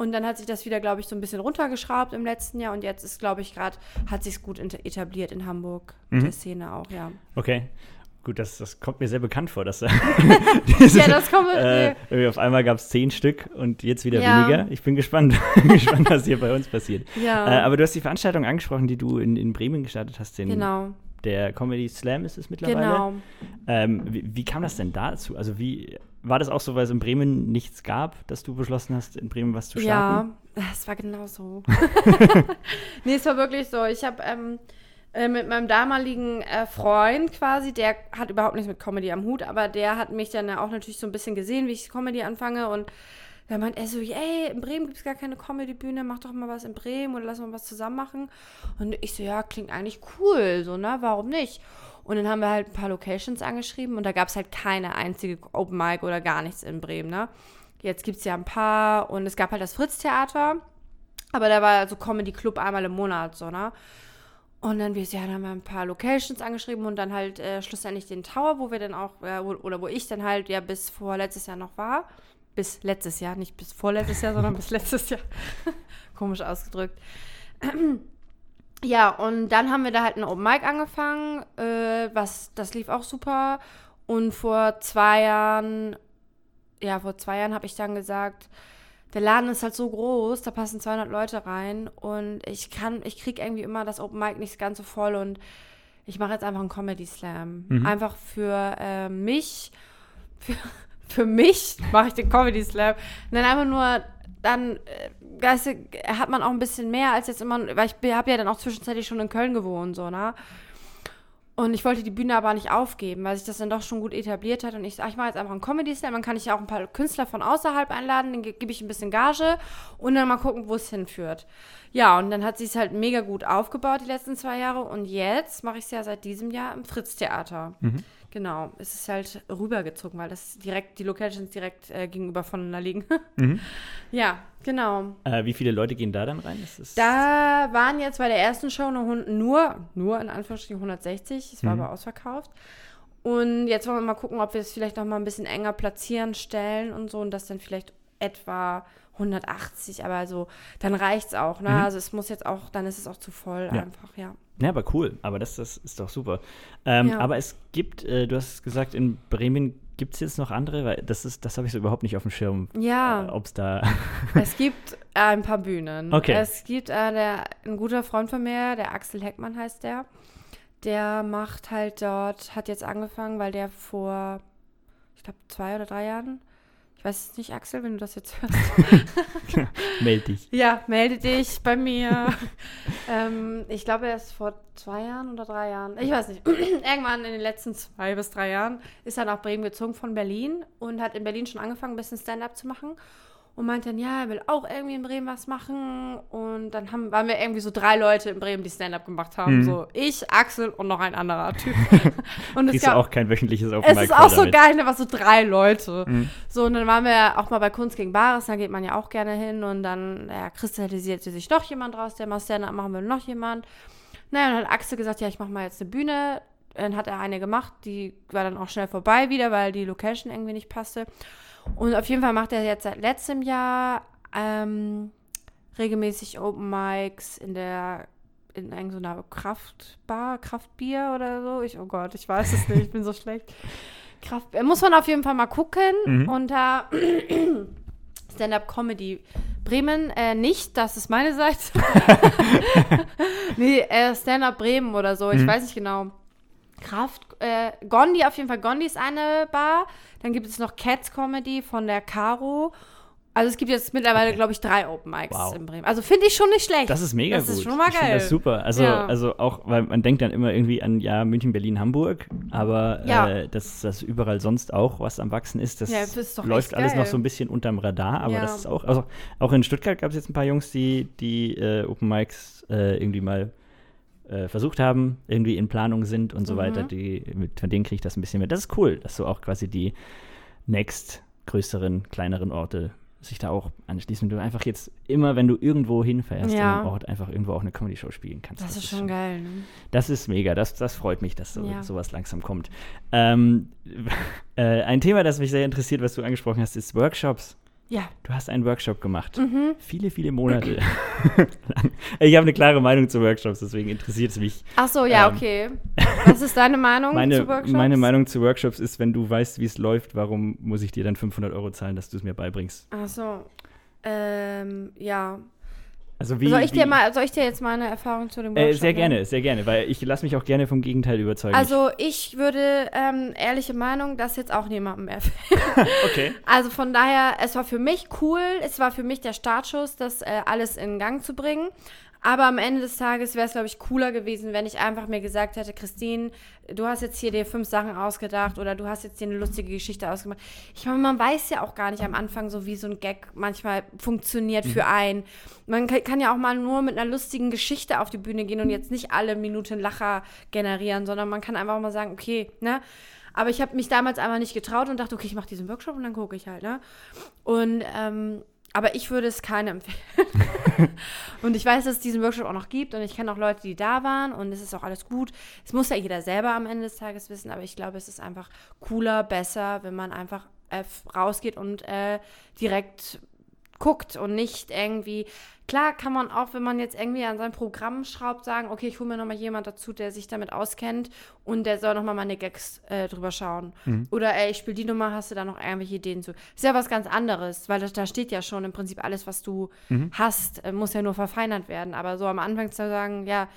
Speaker 2: Und dann hat sich das wieder, glaube ich, so ein bisschen runtergeschraubt im letzten Jahr. Und jetzt ist, glaube ich, gerade, hat sich gut etabliert in Hamburg, mhm. der Szene auch, ja.
Speaker 1: Okay. Gut, das, das kommt mir sehr bekannt vor, dass
Speaker 2: diese, ja, das kommt
Speaker 1: äh, auf einmal gab es zehn Stück und jetzt wieder ja. weniger. Ich bin gespannt, gespannt, was hier bei uns passiert. Ja. Äh, aber du hast die Veranstaltung angesprochen, die du in, in Bremen gestartet hast. Den,
Speaker 2: genau.
Speaker 1: Der Comedy Slam ist es mittlerweile. Genau. Ähm, wie, wie, kam das denn dazu? Also wie war das auch so, weil es in Bremen nichts gab, dass du beschlossen hast, in Bremen was zu starten?
Speaker 2: Ja, es war genau so. nee, es war wirklich so. Ich habe ähm, äh, mit meinem damaligen äh, Freund quasi, der hat überhaupt nichts mit Comedy am Hut, aber der hat mich dann auch natürlich so ein bisschen gesehen, wie ich Comedy anfange und da meint er so, ey, in Bremen gibt es gar keine Comedy-Bühne, mach doch mal was in Bremen oder lass mal was zusammen machen. Und ich so, ja, klingt eigentlich cool, so, ne, warum nicht? Und dann haben wir halt ein paar Locations angeschrieben und da gab es halt keine einzige Open Mic oder gar nichts in Bremen, ne? Jetzt gibt es ja ein paar und es gab halt das Fritz-Theater, aber da war so Comedy Club einmal im Monat, so, ne? Und dann, wir, ja, dann haben wir ein paar Locations angeschrieben und dann halt äh, schlussendlich den Tower, wo wir dann auch, äh, wo, oder wo ich dann halt ja bis vor letztes Jahr noch war. Bis letztes Jahr, nicht bis vorletztes Jahr, sondern bis letztes Jahr. Komisch ausgedrückt. Ja, und dann haben wir da halt ein Open Mic angefangen, äh, was, das lief auch super. Und vor zwei Jahren, ja, vor zwei Jahren habe ich dann gesagt, der Laden ist halt so groß, da passen 200 Leute rein und ich kann, ich kriege irgendwie immer das Open Mic nicht ganz so voll und ich mache jetzt einfach einen Comedy Slam. Mhm. Einfach für äh, mich, für, für mich mache ich den Comedy Slam. Und dann einfach nur, dann, äh, weißt du, hat man auch ein bisschen mehr als jetzt immer, weil ich habe ja dann auch zwischenzeitlich schon in Köln gewohnt, so, ne? Und ich wollte die Bühne aber nicht aufgeben, weil sich das dann doch schon gut etabliert hat. Und ich sage, ich mache jetzt einfach einen Comedy Slam. Dann kann ich ja auch ein paar Künstler von außerhalb einladen, dann gebe ich ein bisschen Gage und dann mal gucken, wo es hinführt. Ja, und dann hat sie es halt mega gut aufgebaut die letzten zwei Jahre. Und jetzt mache ich es ja seit diesem Jahr im Fritz-Theater. Mhm. Genau, es ist halt rübergezogen, weil das direkt, die Locations direkt äh, gegenüber voneinander liegen. mhm. Ja, genau.
Speaker 1: Äh, wie viele Leute gehen da dann rein?
Speaker 2: da waren jetzt bei der ersten Show nur, nur, nur in Anführungsstrichen 160, es war mhm. aber ausverkauft. Und jetzt wollen wir mal gucken, ob wir es vielleicht noch mal ein bisschen enger platzieren, stellen und so und das dann vielleicht etwa 180, aber so, dann reicht es auch. Ne? Mhm. Also es muss jetzt auch, dann ist es auch zu voll ja. einfach, ja.
Speaker 1: Ja, aber cool. Aber das, das ist doch super. Ähm, ja. Aber es gibt, äh, du hast gesagt, in Bremen gibt es jetzt noch andere, weil das ist, das habe ich so überhaupt nicht auf dem Schirm.
Speaker 2: Ja.
Speaker 1: Äh, Ob es da.
Speaker 2: es gibt äh, ein paar Bühnen.
Speaker 1: Okay.
Speaker 2: Es gibt äh, der, ein guter Freund von mir, der Axel Heckmann heißt der. Der macht halt dort, hat jetzt angefangen, weil der vor, ich glaube, zwei oder drei Jahren ich weiß es nicht, Axel, wenn du das jetzt hörst.
Speaker 1: melde dich.
Speaker 2: Ja, melde dich bei mir. ähm, ich glaube, er ist vor zwei Jahren oder drei Jahren, ich weiß nicht, irgendwann in den letzten zwei bis drei Jahren ist er nach Bremen gezogen von Berlin und hat in Berlin schon angefangen, ein bisschen Stand-up zu machen und meinte dann, ja, er will auch irgendwie in Bremen was machen. Und dann haben, waren wir irgendwie so drei Leute in Bremen, die Stand-up gemacht haben. Mhm. So ich, Axel und noch ein anderer Typ.
Speaker 1: und es ist ja auch kein wöchentliches
Speaker 2: Open Es ist auch so geil, da ne, war so drei Leute. Mhm. So, und dann waren wir auch mal bei Kunst gegen Bares, da geht man ja auch gerne hin. Und dann, ja, kristallisierte sich doch jemand raus, der mal Stand-up machen will, noch jemand. Naja, dann hat Axel gesagt, ja, ich mache mal jetzt eine Bühne. Dann hat er eine gemacht, die war dann auch schnell vorbei wieder, weil die Location irgendwie nicht passte. Und auf jeden Fall macht er jetzt seit letztem Jahr ähm, regelmäßig Open Mics in der in irgendeiner Kraftbar, Kraftbier oder so. Ich, oh Gott, ich weiß es nicht, ich bin so schlecht. Kraft, muss man auf jeden Fall mal gucken. Mhm. Unter Stand-Up Comedy Bremen äh, nicht, das ist meine Seite. nee, äh, Stand-Up Bremen oder so, ich mhm. weiß nicht genau. Kraft, äh, Gondi, auf jeden Fall, Gondi ist eine Bar. Dann gibt es noch Cats Comedy von der Caro. Also es gibt jetzt mittlerweile, okay. glaube ich, drei Open Mics wow. in Bremen. Also finde ich schon nicht schlecht.
Speaker 1: Das ist mega
Speaker 2: das
Speaker 1: gut.
Speaker 2: Das ist schon mal geil.
Speaker 1: das super. Also, ja. also auch, weil man denkt dann immer irgendwie an, ja, München, Berlin, Hamburg. Aber ja. äh, dass das überall sonst auch was am Wachsen ist, das, ja, ist läuft alles noch so ein bisschen unterm Radar. Aber das ist auch, also auch in Stuttgart gab es jetzt ein paar Jungs, die, die äh, Open Mics äh, irgendwie mal äh, versucht haben, irgendwie in Planung sind und so mhm. weiter. Die, mit, von denen kriege ich das ein bisschen mehr. Das ist cool, dass so auch quasi die next größeren, kleineren Orte sich da auch anschließen. Du einfach jetzt immer, wenn du irgendwo hinfährst, ja. in einem Ort einfach irgendwo auch eine Comedy-Show spielen kannst.
Speaker 2: Das, das ist, schon geil. Ne?
Speaker 1: Das ist mega. Das, das freut mich, dass so, ja. sowas langsam kommt. Ähm, äh, ein Thema, das mich sehr interessiert, was du angesprochen hast, ist Workshops.
Speaker 2: Ja.
Speaker 1: Du hast einen Workshop gemacht. Mhm. Viele, viele Monate. ich habe eine klare Meinung zu Workshops, deswegen interessiert es mich.
Speaker 2: Ach so, ja, ähm, okay. Was ist deine Meinung
Speaker 1: meine,
Speaker 2: zu Workshops?
Speaker 1: Meine Meinung zu Workshops ist, wenn du weißt, wie es läuft, warum muss ich dir dann 500 Euro zahlen, dass du es mir beibringst?
Speaker 2: Ach so. Ähm, ja.
Speaker 1: Also wie,
Speaker 2: soll, ich dir mal, soll ich dir jetzt meine Erfahrung zu dem
Speaker 1: Workshop äh, Sehr gerne, sehr gerne, weil ich lasse mich auch gerne vom Gegenteil überzeugen.
Speaker 2: Also ich würde, ähm, ehrliche Meinung, das jetzt auch niemandem empfehlen.
Speaker 1: okay.
Speaker 2: Also von daher, es war für mich cool, es war für mich der Startschuss, das äh, alles in Gang zu bringen. Aber am Ende des Tages wäre es, glaube ich, cooler gewesen, wenn ich einfach mir gesagt hätte, Christine, du hast jetzt hier dir fünf Sachen ausgedacht oder du hast jetzt dir eine lustige Geschichte ausgemacht. Ich meine, man weiß ja auch gar nicht am Anfang so, wie so ein Gag manchmal funktioniert mhm. für einen. Man kann ja auch mal nur mit einer lustigen Geschichte auf die Bühne gehen und jetzt nicht alle Minuten Lacher generieren, sondern man kann einfach mal sagen, okay, ne? Aber ich habe mich damals einfach nicht getraut und dachte, okay, ich mache diesen Workshop und dann gucke ich halt, ne? Und ähm, aber ich würde es keinem empfehlen. und ich weiß, dass es diesen Workshop auch noch gibt und ich kenne auch Leute, die da waren und es ist auch alles gut. Es muss ja jeder selber am Ende des Tages wissen, aber ich glaube, es ist einfach cooler, besser, wenn man einfach äh, rausgeht und äh, direkt guckt und nicht irgendwie. Klar kann man auch, wenn man jetzt irgendwie an sein Programm schraubt, sagen, okay, ich hole mir nochmal jemand dazu, der sich damit auskennt und der soll nochmal meine Gags äh, drüber schauen. Mhm. Oder ey, ich spiele die Nummer, hast du da noch irgendwelche Ideen zu? Ist ja was ganz anderes, weil das, da steht ja schon im Prinzip alles, was du mhm. hast, äh, muss ja nur verfeinert werden. Aber so am Anfang zu sagen, ja,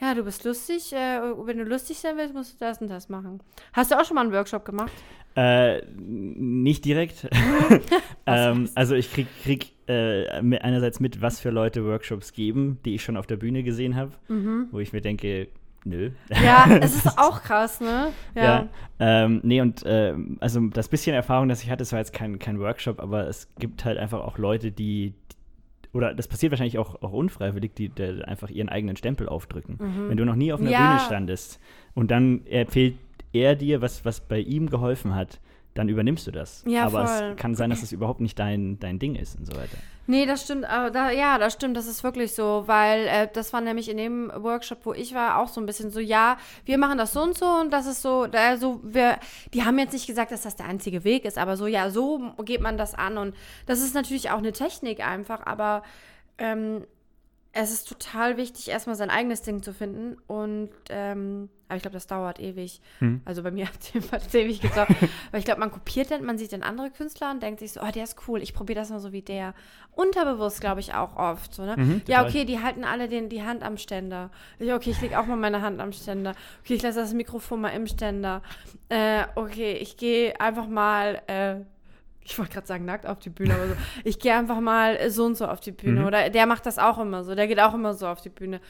Speaker 2: ja, du bist lustig, äh, wenn du lustig sein willst, musst du das und das machen. Hast du auch schon mal einen Workshop gemacht?
Speaker 1: Äh, nicht direkt. ähm, also ich krieg, krieg äh, einerseits mit, was für Leute Workshops geben, die ich schon auf der Bühne gesehen habe, mhm. wo ich mir denke, nö.
Speaker 2: Ja, es ist auch krass, ne?
Speaker 1: Ja. ja ähm, nee, und äh, also das bisschen Erfahrung, das ich hatte, das war jetzt kein, kein Workshop, aber es gibt halt einfach auch Leute, die, oder das passiert wahrscheinlich auch, auch unfreiwillig, die, die einfach ihren eigenen Stempel aufdrücken. Mhm. Wenn du noch nie auf einer ja. Bühne standest und dann empfiehlt er dir, was, was bei ihm geholfen hat, dann übernimmst du das. Ja, aber voll. es kann sein, dass es überhaupt nicht dein, dein Ding ist und so weiter.
Speaker 2: Nee, das stimmt, aber da, ja, das stimmt, das ist wirklich so, weil äh, das war nämlich in dem Workshop, wo ich war, auch so ein bisschen so, ja, wir machen das so und so und das ist so, da so, wir, die haben jetzt nicht gesagt, dass das der einzige Weg ist, aber so, ja, so geht man das an und das ist natürlich auch eine Technik einfach, aber ähm, es ist total wichtig, erstmal sein eigenes Ding zu finden. Und ähm, aber ich glaube, das dauert ewig. Hm. Also bei mir hat es ewig gedauert. Weil ich glaube, man kopiert dann, man sieht dann andere Künstler und denkt sich so, oh, der ist cool, ich probiere das mal so wie der. Unterbewusst, glaube ich, auch oft. So, ne? Mhm, ja, okay, die halten alle den, die Hand am Ständer. Ich, okay, ich lege auch mal meine Hand am Ständer. Okay, ich lasse das Mikrofon mal im Ständer. Äh, okay, ich gehe einfach mal. Äh, ich wollte gerade sagen, nackt auf die Bühne, aber so, ich gehe einfach mal so und so auf die Bühne. Mhm. Oder der macht das auch immer so, der geht auch immer so auf die Bühne.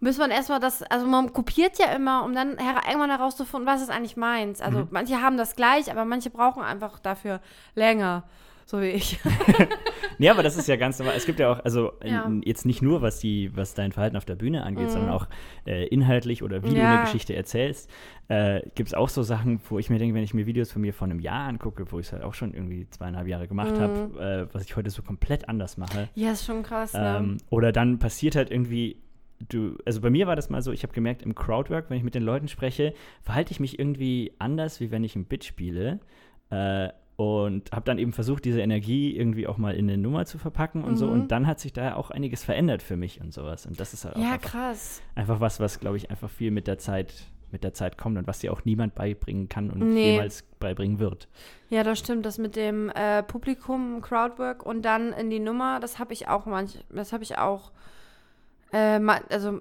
Speaker 2: Und bis man erstmal das, also man kopiert ja immer, um dann her irgendwann herauszufinden, was ist eigentlich meins. Also mhm. manche haben das gleich, aber manche brauchen einfach dafür länger so wie ich.
Speaker 1: nee, aber das ist ja ganz normal. Es gibt ja auch, also ja. jetzt nicht nur, was die, was dein Verhalten auf der Bühne angeht, mhm. sondern auch äh, inhaltlich oder wie ja. du eine Geschichte erzählst, äh, gibt es auch so Sachen, wo ich mir denke, wenn ich mir Videos von mir vor einem Jahr angucke, wo ich es halt auch schon irgendwie zweieinhalb Jahre gemacht mhm. habe, äh, was ich heute so komplett anders mache.
Speaker 2: Ja, ist schon krass. Ne? Ähm,
Speaker 1: oder dann passiert halt irgendwie du, also bei mir war das mal so, ich habe gemerkt, im Crowdwork, wenn ich mit den Leuten spreche, verhalte ich mich irgendwie anders, wie wenn ich ein Bit spiele. Äh, und habe dann eben versucht, diese Energie irgendwie auch mal in eine Nummer zu verpacken und mhm. so. Und dann hat sich da auch einiges verändert für mich und sowas. Und das ist halt auch
Speaker 2: ja,
Speaker 1: einfach,
Speaker 2: krass.
Speaker 1: einfach was, was, glaube ich, einfach viel mit der Zeit mit der Zeit kommt und was dir auch niemand beibringen kann und nee. jemals beibringen wird.
Speaker 2: Ja, das stimmt. Das mit dem äh, Publikum, Crowdwork und dann in die Nummer, das habe ich auch manch, das habe ich auch, äh, also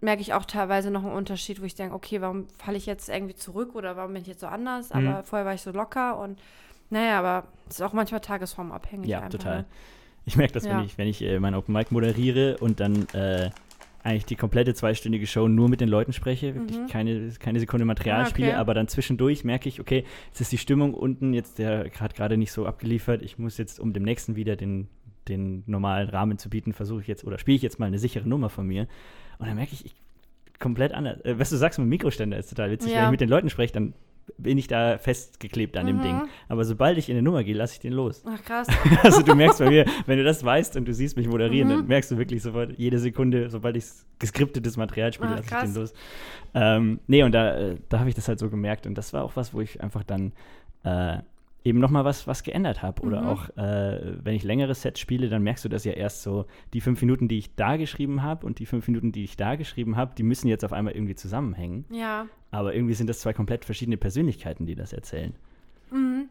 Speaker 2: merke ich auch teilweise noch einen Unterschied, wo ich denke, okay, warum falle ich jetzt irgendwie zurück oder warum bin ich jetzt so anders? Mhm. Aber vorher war ich so locker und naja, aber es ist auch manchmal tagesformabhängig.
Speaker 1: Ja, einfach, total. Ne? Ich merke das, ja. wenn ich, wenn ich äh, mein Open Mic moderiere und dann äh, eigentlich die komplette zweistündige Show nur mit den Leuten spreche, wirklich mhm. keine, keine Sekunde Material ah, okay. spiele, aber dann zwischendurch merke ich, okay, jetzt ist die Stimmung unten, jetzt der hat gerade nicht so abgeliefert, ich muss jetzt, um dem nächsten wieder den, den normalen Rahmen zu bieten, versuche ich jetzt oder spiele ich jetzt mal eine sichere Nummer von mir. Und dann merke ich, ich komplett anders. Äh, was du sagst mit Mikroständer ist total witzig. Ja. Wenn ich mit den Leuten spreche, dann bin ich da festgeklebt an mhm. dem Ding. Aber sobald ich in eine Nummer gehe, lasse ich den los.
Speaker 2: Ach krass.
Speaker 1: also du merkst bei mir, wenn du das weißt und du siehst mich moderieren, mhm. dann merkst du wirklich sofort, jede Sekunde, sobald ich geskriptetes Material spiele, lasse ich den los. Ähm, nee, und da, äh, da habe ich das halt so gemerkt. Und das war auch was, wo ich einfach dann äh, eben nochmal was, was geändert habe. Oder mhm. auch, äh, wenn ich längere Sets spiele, dann merkst du das ja erst so, die fünf Minuten, die ich da geschrieben habe und die fünf Minuten, die ich da geschrieben habe, die müssen jetzt auf einmal irgendwie zusammenhängen.
Speaker 2: Ja.
Speaker 1: Aber irgendwie sind das zwei komplett verschiedene Persönlichkeiten, die das erzählen.
Speaker 2: Mhm.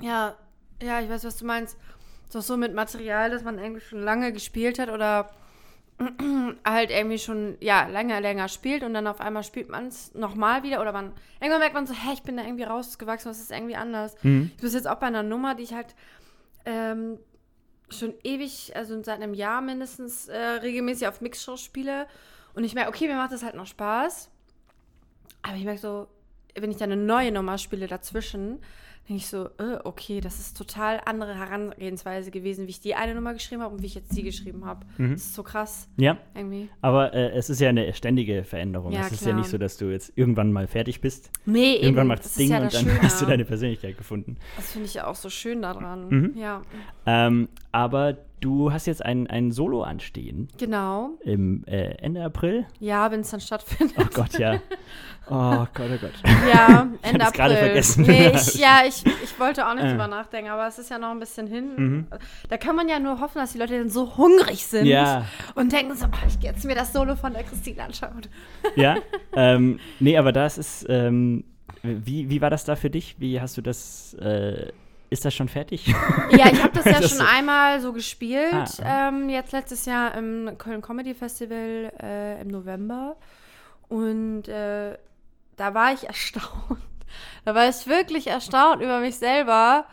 Speaker 2: Ja, ja, ich weiß, was du meinst. So, so mit Material, das man irgendwie schon lange gespielt hat oder halt irgendwie schon, ja, länger, länger spielt und dann auf einmal spielt man es nochmal wieder oder man, irgendwann merkt man so, hä, ich bin da irgendwie rausgewachsen, was ist irgendwie anders. Mhm. Ich bin jetzt auch bei einer Nummer, die ich halt ähm, schon ewig, also seit einem Jahr mindestens äh, regelmäßig auf Mixshow spiele und ich merke, okay, mir macht das halt noch Spaß, aber ich merke so, wenn ich dann eine neue Nummer spiele dazwischen, denke ich so, äh, okay, das ist total andere Herangehensweise gewesen, wie ich die eine Nummer geschrieben habe und wie ich jetzt die geschrieben habe.
Speaker 1: Mhm.
Speaker 2: Das ist so krass.
Speaker 1: Ja,
Speaker 2: Irgendwie.
Speaker 1: aber äh, es ist ja eine ständige Veränderung.
Speaker 2: Ja,
Speaker 1: es ist ja nicht so, dass du jetzt irgendwann mal fertig bist.
Speaker 2: Nee,
Speaker 1: Irgendwann macht
Speaker 2: das
Speaker 1: Ding
Speaker 2: ja
Speaker 1: und
Speaker 2: das
Speaker 1: dann
Speaker 2: Schöne.
Speaker 1: hast du deine Persönlichkeit gefunden.
Speaker 2: Das finde ich ja auch so schön daran.
Speaker 1: Mhm.
Speaker 2: Ja,
Speaker 1: Ähm, aber du hast jetzt ein, ein Solo anstehen
Speaker 2: genau.
Speaker 1: im äh, Ende April.
Speaker 2: Ja, wenn es dann stattfindet.
Speaker 1: Oh Gott, ja. Oh Gott, oh Gott.
Speaker 2: Ja, Ende
Speaker 1: hab's gerade
Speaker 2: April.
Speaker 1: vergessen.
Speaker 2: Nee, ich, ja, ich, ich wollte auch nicht
Speaker 1: Äh.
Speaker 2: drüber nachdenken, aber es ist ja noch ein bisschen hin.
Speaker 1: Mhm.
Speaker 2: Da kann man ja nur hoffen, dass die Leute dann so hungrig sind
Speaker 1: Ja.
Speaker 2: und denken so, oh, ich gehe jetzt mir das Solo von der Christine anschauen.
Speaker 1: Ja, ähm, nee, aber das ist, ähm, wie, wie war das da für dich? Wie hast du das, äh, ist das schon fertig?
Speaker 2: Ja, ich habe das ja
Speaker 1: Das
Speaker 2: schon
Speaker 1: so-
Speaker 2: einmal so gespielt.
Speaker 1: Ah,
Speaker 2: ähm, jetzt letztes Jahr im Köln Comedy Festival äh, im November. Und äh, da war ich erstaunt. Da war ich wirklich erstaunt über mich selber,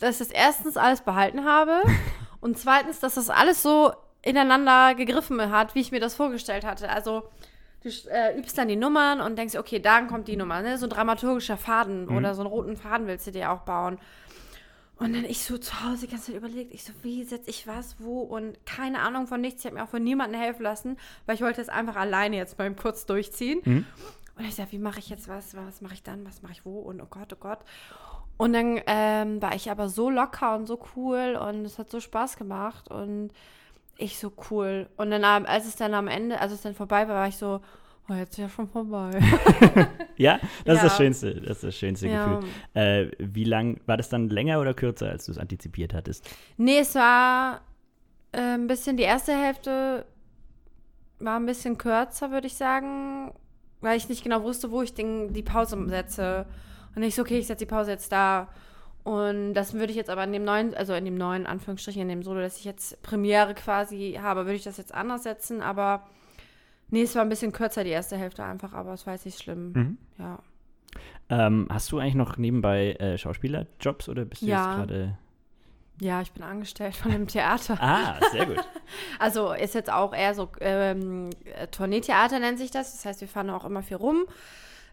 Speaker 2: dass ich das erstens alles behalten habe und zweitens, dass das alles so ineinander gegriffen hat, wie ich mir das vorgestellt hatte. Also du äh, übst dann die Nummern und denkst, okay, dann kommt die Nummer. Ne? So ein dramaturgischer Faden
Speaker 1: Mhm.
Speaker 2: oder so einen roten Faden willst du dir auch bauen. Und dann ich so zu Hause die ganze Zeit überlegt, ich so, wie setze ich was, wo und keine Ahnung von nichts. Ich habe mir auch von niemandem helfen lassen, weil ich wollte es einfach alleine jetzt beim kurz durchziehen.
Speaker 1: Mhm.
Speaker 2: Und ich dachte, wie mache ich jetzt was, was mache ich dann, was mache ich wo und oh Gott, oh Gott. Und dann ähm, war ich aber so locker und so cool und es hat so Spaß gemacht und ich so cool. Und dann, als es dann am Ende, als es dann vorbei war, war ich so, oh, jetzt ist ja schon vorbei.
Speaker 1: ja, das ist
Speaker 2: Ja.
Speaker 1: das Schönste, das ist das schönste
Speaker 2: Ja.
Speaker 1: Gefühl. Äh, wie lang, war das dann länger oder kürzer, als du es antizipiert hattest?
Speaker 2: Nee, es war äh, ein bisschen, die erste Hälfte war ein bisschen kürzer, würde ich sagen, weil ich nicht genau wusste, wo ich den, die Pause setze. Und ich so, okay, ich setze die Pause jetzt da. Und das würde ich jetzt aber in dem neuen, also in dem neuen Anführungsstrichen, in dem Solo, dass ich jetzt Premiere quasi habe, würde ich das jetzt anders setzen. Aber nee, es war ein bisschen kürzer, die erste Hälfte einfach, aber es war jetzt nicht schlimm.
Speaker 1: Mhm.
Speaker 2: Ja.
Speaker 1: Ähm, hast du eigentlich noch nebenbei äh, Schauspielerjobs oder bist du
Speaker 2: Ja.
Speaker 1: jetzt gerade.
Speaker 2: Ja, ich bin angestellt von dem Theater.
Speaker 1: Ah, sehr gut.
Speaker 2: Also ist jetzt auch eher so ähm, äh, Tourneetheater nennt sich das. Das heißt, wir fahren auch immer viel rum.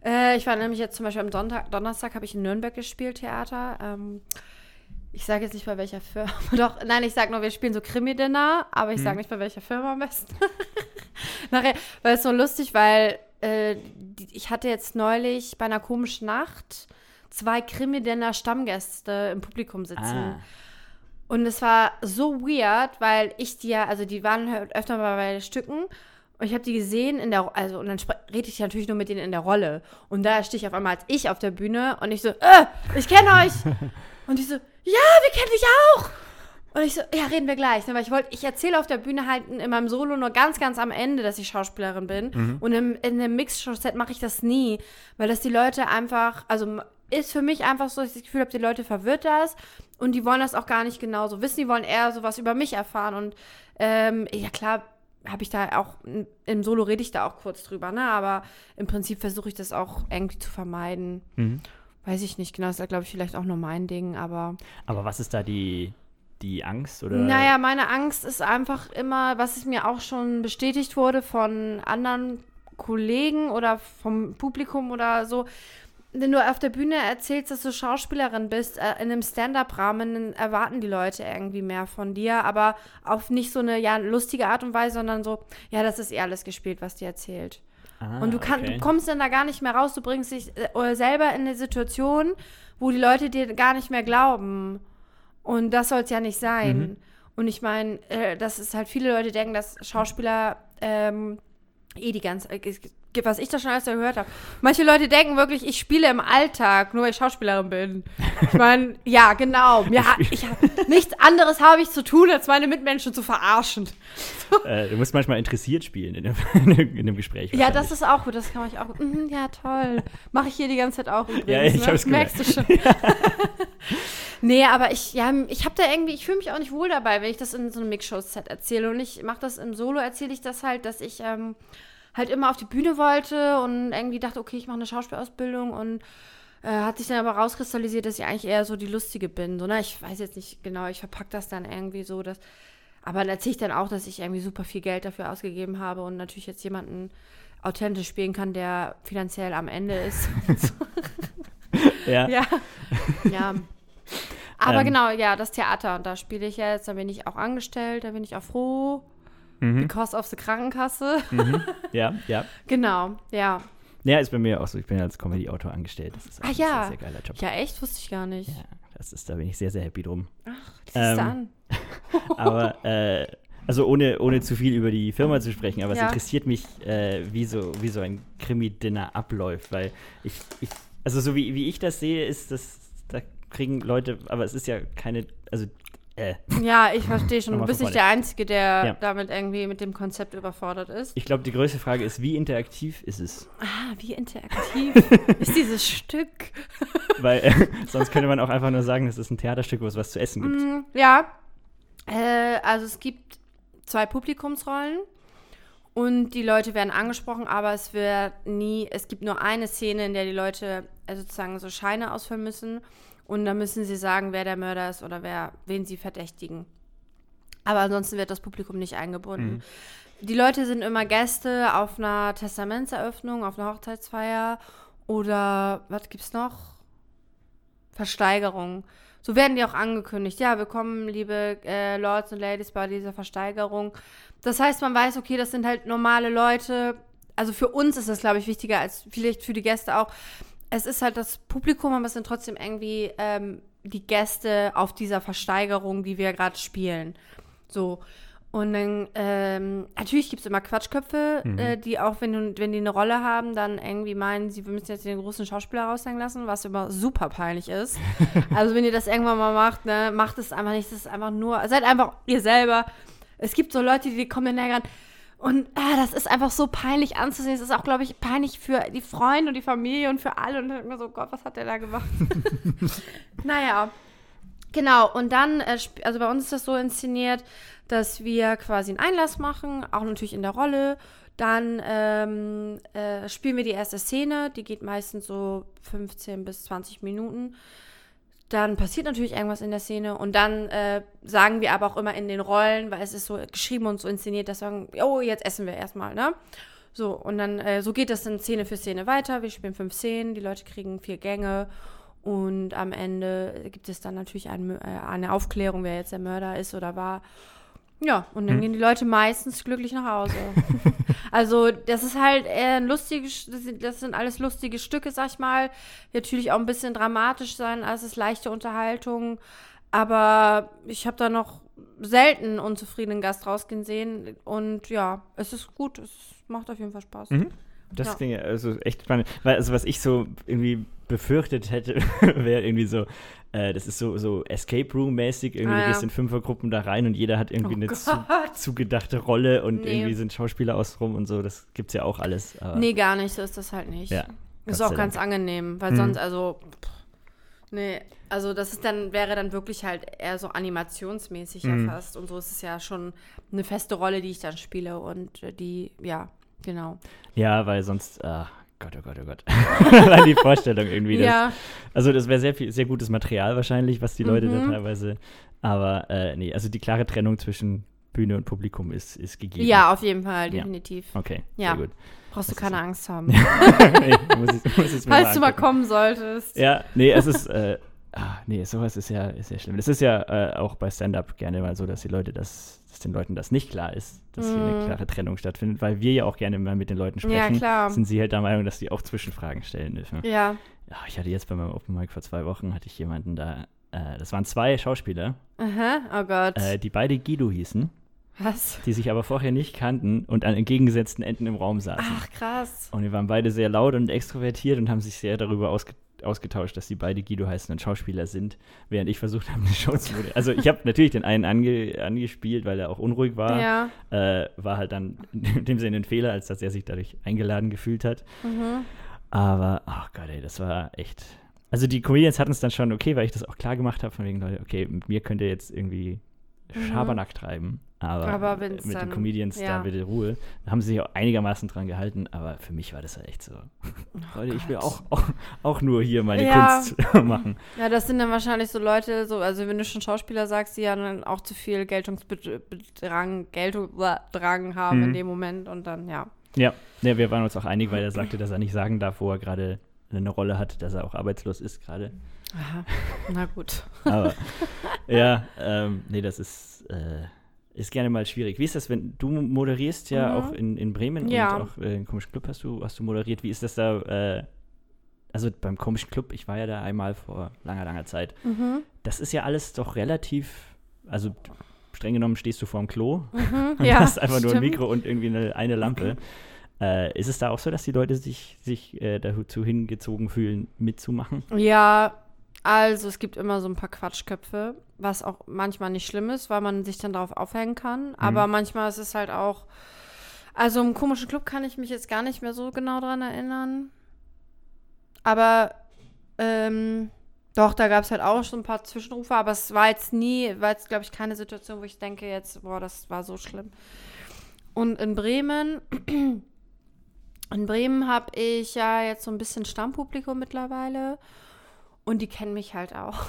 Speaker 2: Äh, ich war nämlich jetzt zum Beispiel am Sonntag, Donnerstag habe ich in Nürnberg gespielt, Theater. Ähm, ich sage jetzt nicht bei welcher Firma. Doch, nein, ich sage nur, wir spielen so Krimi-Dinner, aber ich sage nicht bei welcher Firma am besten. Nachher, weil es so lustig, weil äh, ich hatte jetzt neulich bei einer komischen Nacht zwei Krimi-Dinner Stammgäste im Publikum sitzen.
Speaker 1: Ah.
Speaker 2: Und es war so weird, weil ich die ja, also die waren halt öfter mal bei Stücken und ich habe die gesehen in der, also und dann rede ich natürlich nur mit denen in der Rolle. Und da stehe ich auf einmal als ich auf der Bühne und ich so, äh, ich kenne euch. und die so, ja, wir kennen dich auch. Und ich so, ja, reden wir gleich. ne, Weil ich wollte, ich erzähle auf der Bühne halt in meinem Solo nur ganz, ganz am Ende, dass ich Schauspielerin bin. Und im, in einem Mix-Show-Set mache ich das nie, weil das die Leute einfach, also ist für mich einfach so, dass ich das Gefühl habe, die Leute verwirrt das und die wollen das auch gar nicht genauso wissen. Die wollen eher sowas über mich erfahren. Und ähm, ja, klar, habe ich da auch, im Solo rede ich da auch kurz drüber, ne? Aber im Prinzip versuche ich das auch irgendwie zu vermeiden.
Speaker 1: Mhm.
Speaker 2: Weiß ich nicht genau, das ist, glaube ich, vielleicht auch nur mein Ding, aber.
Speaker 1: Aber was ist da die, die Angst? Oder?
Speaker 2: Naja, meine Angst ist einfach immer, was es mir auch schon bestätigt wurde von anderen Kollegen oder vom Publikum oder so. Wenn du auf der Bühne erzählst, dass du Schauspielerin bist, äh, in einem Stand-up-Rahmen, dann erwarten die Leute irgendwie mehr von dir, aber auf nicht so eine ja, lustige Art und Weise, sondern so, ja, das ist eh alles gespielt, was dir erzählt.
Speaker 1: Ah,
Speaker 2: Und du, kann,
Speaker 1: okay.
Speaker 2: du kommst dann da gar nicht mehr raus, du bringst dich äh, selber in eine Situation, wo die Leute dir gar nicht mehr glauben. Und das soll es ja nicht sein.
Speaker 1: Mhm.
Speaker 2: Und ich meine, äh, das ist halt, viele Leute denken, dass Schauspieler ähm, eh die ganze, äh, was ich da schon alles gehört habe. Manche Leute denken wirklich, ich spiele im Alltag, nur weil ich Schauspielerin bin. Ich meine, ja, genau. Ja, ich nichts anderes habe ich zu tun, als meine Mitmenschen zu verarschen.
Speaker 1: Äh, du musst manchmal interessiert spielen in einem, in einem Gespräch.
Speaker 2: Ja, das ist auch gut, das kann man auch. Mhm, ja, toll. Mache ich hier die ganze Zeit auch übrigens.
Speaker 1: Ja, ich
Speaker 2: ne?
Speaker 1: hab's gemerkt.
Speaker 2: Merkst du schon. nee, aber ich, ja, ich habe da irgendwie, ich fühle mich auch nicht wohl dabei, wenn ich das in so einem Mixshow-Set erzähle. Und ich mache das im Solo, erzähle ich das halt, dass ich ähm, halt immer auf die Bühne wollte und irgendwie dachte, okay, ich mache eine Schauspielausbildung und äh, hat sich dann aber rauskristallisiert, dass ich eigentlich eher so die Lustige bin. So, ne? Ich weiß jetzt nicht genau, ich verpacke das dann irgendwie so, dass. Aber dann erzähle ich dann auch, dass ich irgendwie super viel Geld dafür ausgegeben habe und natürlich jetzt jemanden authentisch spielen kann, der finanziell am Ende ist.
Speaker 1: Ja.
Speaker 2: ja. ja. Aber
Speaker 1: Ähm.
Speaker 2: genau, ja, das Theater. Und da spiele ich jetzt, da bin ich auch angestellt, da bin ich auch froh.
Speaker 1: Mhm.
Speaker 2: Because of the Krankenkasse.
Speaker 1: Mhm. Ja, ja.
Speaker 2: genau, ja.
Speaker 1: Ja, ist bei mir auch so. Ich bin als Comedy-Autor angestellt. Das ist ein
Speaker 2: ja.
Speaker 1: sehr, sehr geiler Job.
Speaker 2: Ja, echt? Wusste ich gar nicht.
Speaker 1: Ja, das ist, da bin ich sehr, sehr happy drum.
Speaker 2: Siehst du
Speaker 1: Ähm,
Speaker 2: an.
Speaker 1: Aber, äh, also ohne, ohne zu viel über die Firma zu sprechen, aber es
Speaker 2: Ja.
Speaker 1: interessiert mich, äh, wie, so, wie so ein Krimi-Dinner abläuft, weil ich, ich also so wie, wie ich das sehe, ist das, da kriegen Leute, aber es ist ja keine, also, äh,
Speaker 2: Ja, ich verstehe schon. Du bist nicht der Einzige, der
Speaker 1: Ja.
Speaker 2: damit irgendwie mit dem Konzept überfordert ist.
Speaker 1: ich glaube, die größte Frage ist, wie interaktiv ist es?
Speaker 2: Ah, wie interaktiv ist dieses Stück?
Speaker 1: Weil äh, sonst könnte man auch einfach nur sagen, es ist ein Theaterstück, wo es was zu essen gibt.
Speaker 2: Mm, ja, äh, also es gibt zwei Publikumsrollen und die Leute werden angesprochen, aber es wird nie, es gibt nur eine Szene, in der die Leute äh, sozusagen so Scheine ausfüllen müssen und dann müssen sie sagen, wer der Mörder ist oder wer, wen sie verdächtigen. Aber ansonsten wird das Publikum nicht eingebunden. Die Leute sind immer Gäste auf einer Testamentseröffnung, auf einer Hochzeitsfeier oder was gibt's noch? Versteigerung. So werden die auch angekündigt. Ja, willkommen, liebe äh, Lords und Ladies, bei dieser Versteigerung. Das heißt, man weiß, okay, das sind halt normale Leute. Also für uns ist das, glaube ich, wichtiger als vielleicht für die Gäste auch. Es ist halt das Publikum, aber es sind trotzdem irgendwie ähm, die Gäste auf dieser Versteigerung, die wir gerade spielen. So. Und dann, ähm, natürlich gibt es immer Quatschköpfe, äh, die auch, wenn, wenn die eine Rolle haben, dann irgendwie meinen, sie müssen jetzt den großen Schauspieler raushängen lassen, was immer super peinlich ist. also wenn ihr das irgendwann mal macht, ne, macht es einfach nicht. Das ist einfach nur, seid einfach ihr selber. Es gibt so Leute, die kommen dann ran und ah, das ist einfach so peinlich anzusehen. Es ist auch, glaube ich, peinlich für die Freunde und die Familie und für alle. Und dann immer so, Gott, was hat der da gemacht? naja, Genau, und dann, äh, also bei uns ist das so inszeniert, dass wir quasi einen Einlass machen, auch natürlich in der Rolle. Dann ähm, äh, spielen wir die erste Szene, die geht meistens so 15 bis 20 Minuten. Dann passiert natürlich irgendwas in der Szene und dann äh, sagen wir aber auch immer in den Rollen, weil es ist so geschrieben und so inszeniert, dass wir sagen, oh, jetzt essen wir erstmal, ne? So, und dann, äh, so geht das dann Szene für Szene weiter. Wir spielen fünf Szenen, die Leute kriegen vier Gänge und am Ende gibt es dann natürlich ein, äh, eine Aufklärung, wer jetzt der Mörder ist oder war. Ja, und dann gehen die Leute meistens glücklich nach Hause. also, das ist halt ein lustiges, das sind, das sind alles lustige Stücke, sag ich mal. Natürlich auch ein bisschen dramatisch sein, also es ist leichte Unterhaltung. Aber ich habe da noch selten einen unzufriedenen Gast rausgehen sehen. Und ja, es ist gut, es macht auf jeden Fall Spaß.
Speaker 1: Mhm. Das
Speaker 2: Ja.
Speaker 1: klingt ja also echt spannend. Weil, also was ich so irgendwie befürchtet hätte, wäre irgendwie so, äh, das ist so, so Escape Room-mäßig, irgendwie
Speaker 2: Ah,
Speaker 1: du
Speaker 2: ja.
Speaker 1: gehst in Fünfergruppen da rein und jeder hat irgendwie
Speaker 2: Oh
Speaker 1: eine zu, zugedachte Rolle und
Speaker 2: Nee.
Speaker 1: irgendwie sind Schauspieler außenrum und so, das gibt's ja auch alles. Aber
Speaker 2: Nee, gar nicht, so ist das halt nicht.
Speaker 1: Ja,
Speaker 2: ist auch ganz angenehm, weil
Speaker 1: Mhm.
Speaker 2: sonst, also, pff, nee, also das ist dann, wäre dann wirklich halt eher so animationsmäßig
Speaker 1: Mhm.
Speaker 2: ja fast. Und so ist es ja schon eine feste Rolle, die ich dann spiele und äh, die, ja, genau.
Speaker 1: Ja, weil sonst, ah, Gott, oh Gott, oh Gott. Allein die Vorstellung irgendwie. Das,
Speaker 2: Ja,
Speaker 1: Also das wäre sehr viel, sehr gutes Material wahrscheinlich, was die Leute da
Speaker 2: Mhm.
Speaker 1: teilweise. Aber äh, nee, also die klare Trennung zwischen Bühne und Publikum ist, ist gegeben.
Speaker 2: ja, auf jeden Fall,
Speaker 1: Ja.
Speaker 2: definitiv.
Speaker 1: Okay,
Speaker 2: Ja.
Speaker 1: sehr gut.
Speaker 2: Brauchst du
Speaker 1: Das
Speaker 2: keine
Speaker 1: so.
Speaker 2: Angst haben.
Speaker 1: nee, muss ich, muss ich
Speaker 2: Falls du mal kommen solltest.
Speaker 1: Ja, nee, es ist, äh, ah, nee, sowas ist ja, ist ja schlimm. Das ist ja äh, auch bei Stand-Up gerne mal so, dass die Leute das, dass den Leuten das nicht klar ist, dass hier eine
Speaker 2: Mhm.
Speaker 1: klare Trennung stattfindet, weil wir ja auch gerne mal mit den Leuten
Speaker 2: Ja,
Speaker 1: sprechen.
Speaker 2: klar.
Speaker 1: Sind sie halt der Meinung, dass die auch Zwischenfragen stellen dürfen.
Speaker 2: Ja.
Speaker 1: Ja, ich hatte jetzt bei meinem Open Mic vor zwei Wochen, hatte ich jemanden da, äh, das waren zwei Schauspieler,
Speaker 2: Aha, oh Gott.
Speaker 1: äh, die beide Guido hießen,
Speaker 2: Was?
Speaker 1: die sich aber vorher nicht kannten und an entgegengesetzten Enden im Raum saßen.
Speaker 2: Ach, krass.
Speaker 1: Und wir waren beide sehr laut und extrovertiert und haben sich sehr darüber ausge ausgetauscht, dass die beide Guido heißen und Schauspieler sind, während ich versucht habe, eine Show zu moderieren. Also ich habe natürlich den einen ange angespielt, weil er auch unruhig war.
Speaker 2: Ja.
Speaker 1: Äh, war halt dann in dem Sinne ein Fehler, als dass er sich dadurch eingeladen gefühlt hat.
Speaker 2: Mhm.
Speaker 1: Aber, ach Gott, ey, das war echt. Also die Comedians hatten es dann schon okay, weil ich das auch klar gemacht habe, von wegen, Leute, okay, mit mir könnt ihr jetzt irgendwie Schabernack treiben. Aber.
Speaker 2: Aber
Speaker 1: mit den Comedians,
Speaker 2: ja.
Speaker 1: da bitte Ruhe. Da haben sie sich auch einigermaßen dran gehalten, aber für mich war das halt echt so. Leute, ich will
Speaker 2: Gott.
Speaker 1: auch, auch, auch nur hier meine
Speaker 2: Ja.
Speaker 1: Kunst machen.
Speaker 2: Ja, das sind dann wahrscheinlich so Leute, so, also wenn du schon Schauspieler sagst, die ja dann auch zu viel Geltungsdrang, Geltungsdrang haben
Speaker 1: Mhm.
Speaker 2: in dem Moment und dann, ja.
Speaker 1: Ja, ja, wir waren uns auch einig, weil er sagte, dass er nicht sagen darf, wo er gerade eine Rolle hat, dass er auch arbeitslos ist gerade.
Speaker 2: Aha, na gut.
Speaker 1: Aber ja, ähm, nee, das ist, äh, ist gerne mal schwierig. Wie ist das, wenn du moderierst ja
Speaker 2: Mhm.
Speaker 1: auch in, in Bremen
Speaker 2: Ja.
Speaker 1: und auch äh, im komischen Club hast du, hast du moderiert. Wie ist das da? Äh, also beim komischen Club, ich war ja da einmal vor langer, langer Zeit.
Speaker 2: Mhm.
Speaker 1: Das ist ja alles doch relativ, also streng genommen stehst du vorm Klo
Speaker 2: Mhm.
Speaker 1: und
Speaker 2: Ja,
Speaker 1: hast einfach nur ein
Speaker 2: stimmt.
Speaker 1: Mikro und irgendwie eine, eine Lampe. Äh, ist es da auch so, dass die Leute sich, sich äh, dazu hingezogen fühlen, mitzumachen?
Speaker 2: Ja, also es gibt immer so ein paar Quatschköpfe, was auch manchmal nicht schlimm ist, weil man sich dann darauf aufhängen kann. Aber manchmal ist es halt auch. Also im komischen Club kann ich mich jetzt gar nicht mehr so genau dran erinnern. Aber ähm, doch, da gab es halt auch schon ein paar Zwischenrufe, aber es war jetzt nie, war jetzt, glaube ich, keine Situation, wo ich denke, jetzt, boah, das war so schlimm. Und in Bremen, in Bremen habe ich ja jetzt so ein bisschen Stammpublikum mittlerweile. Und die kennen mich halt auch.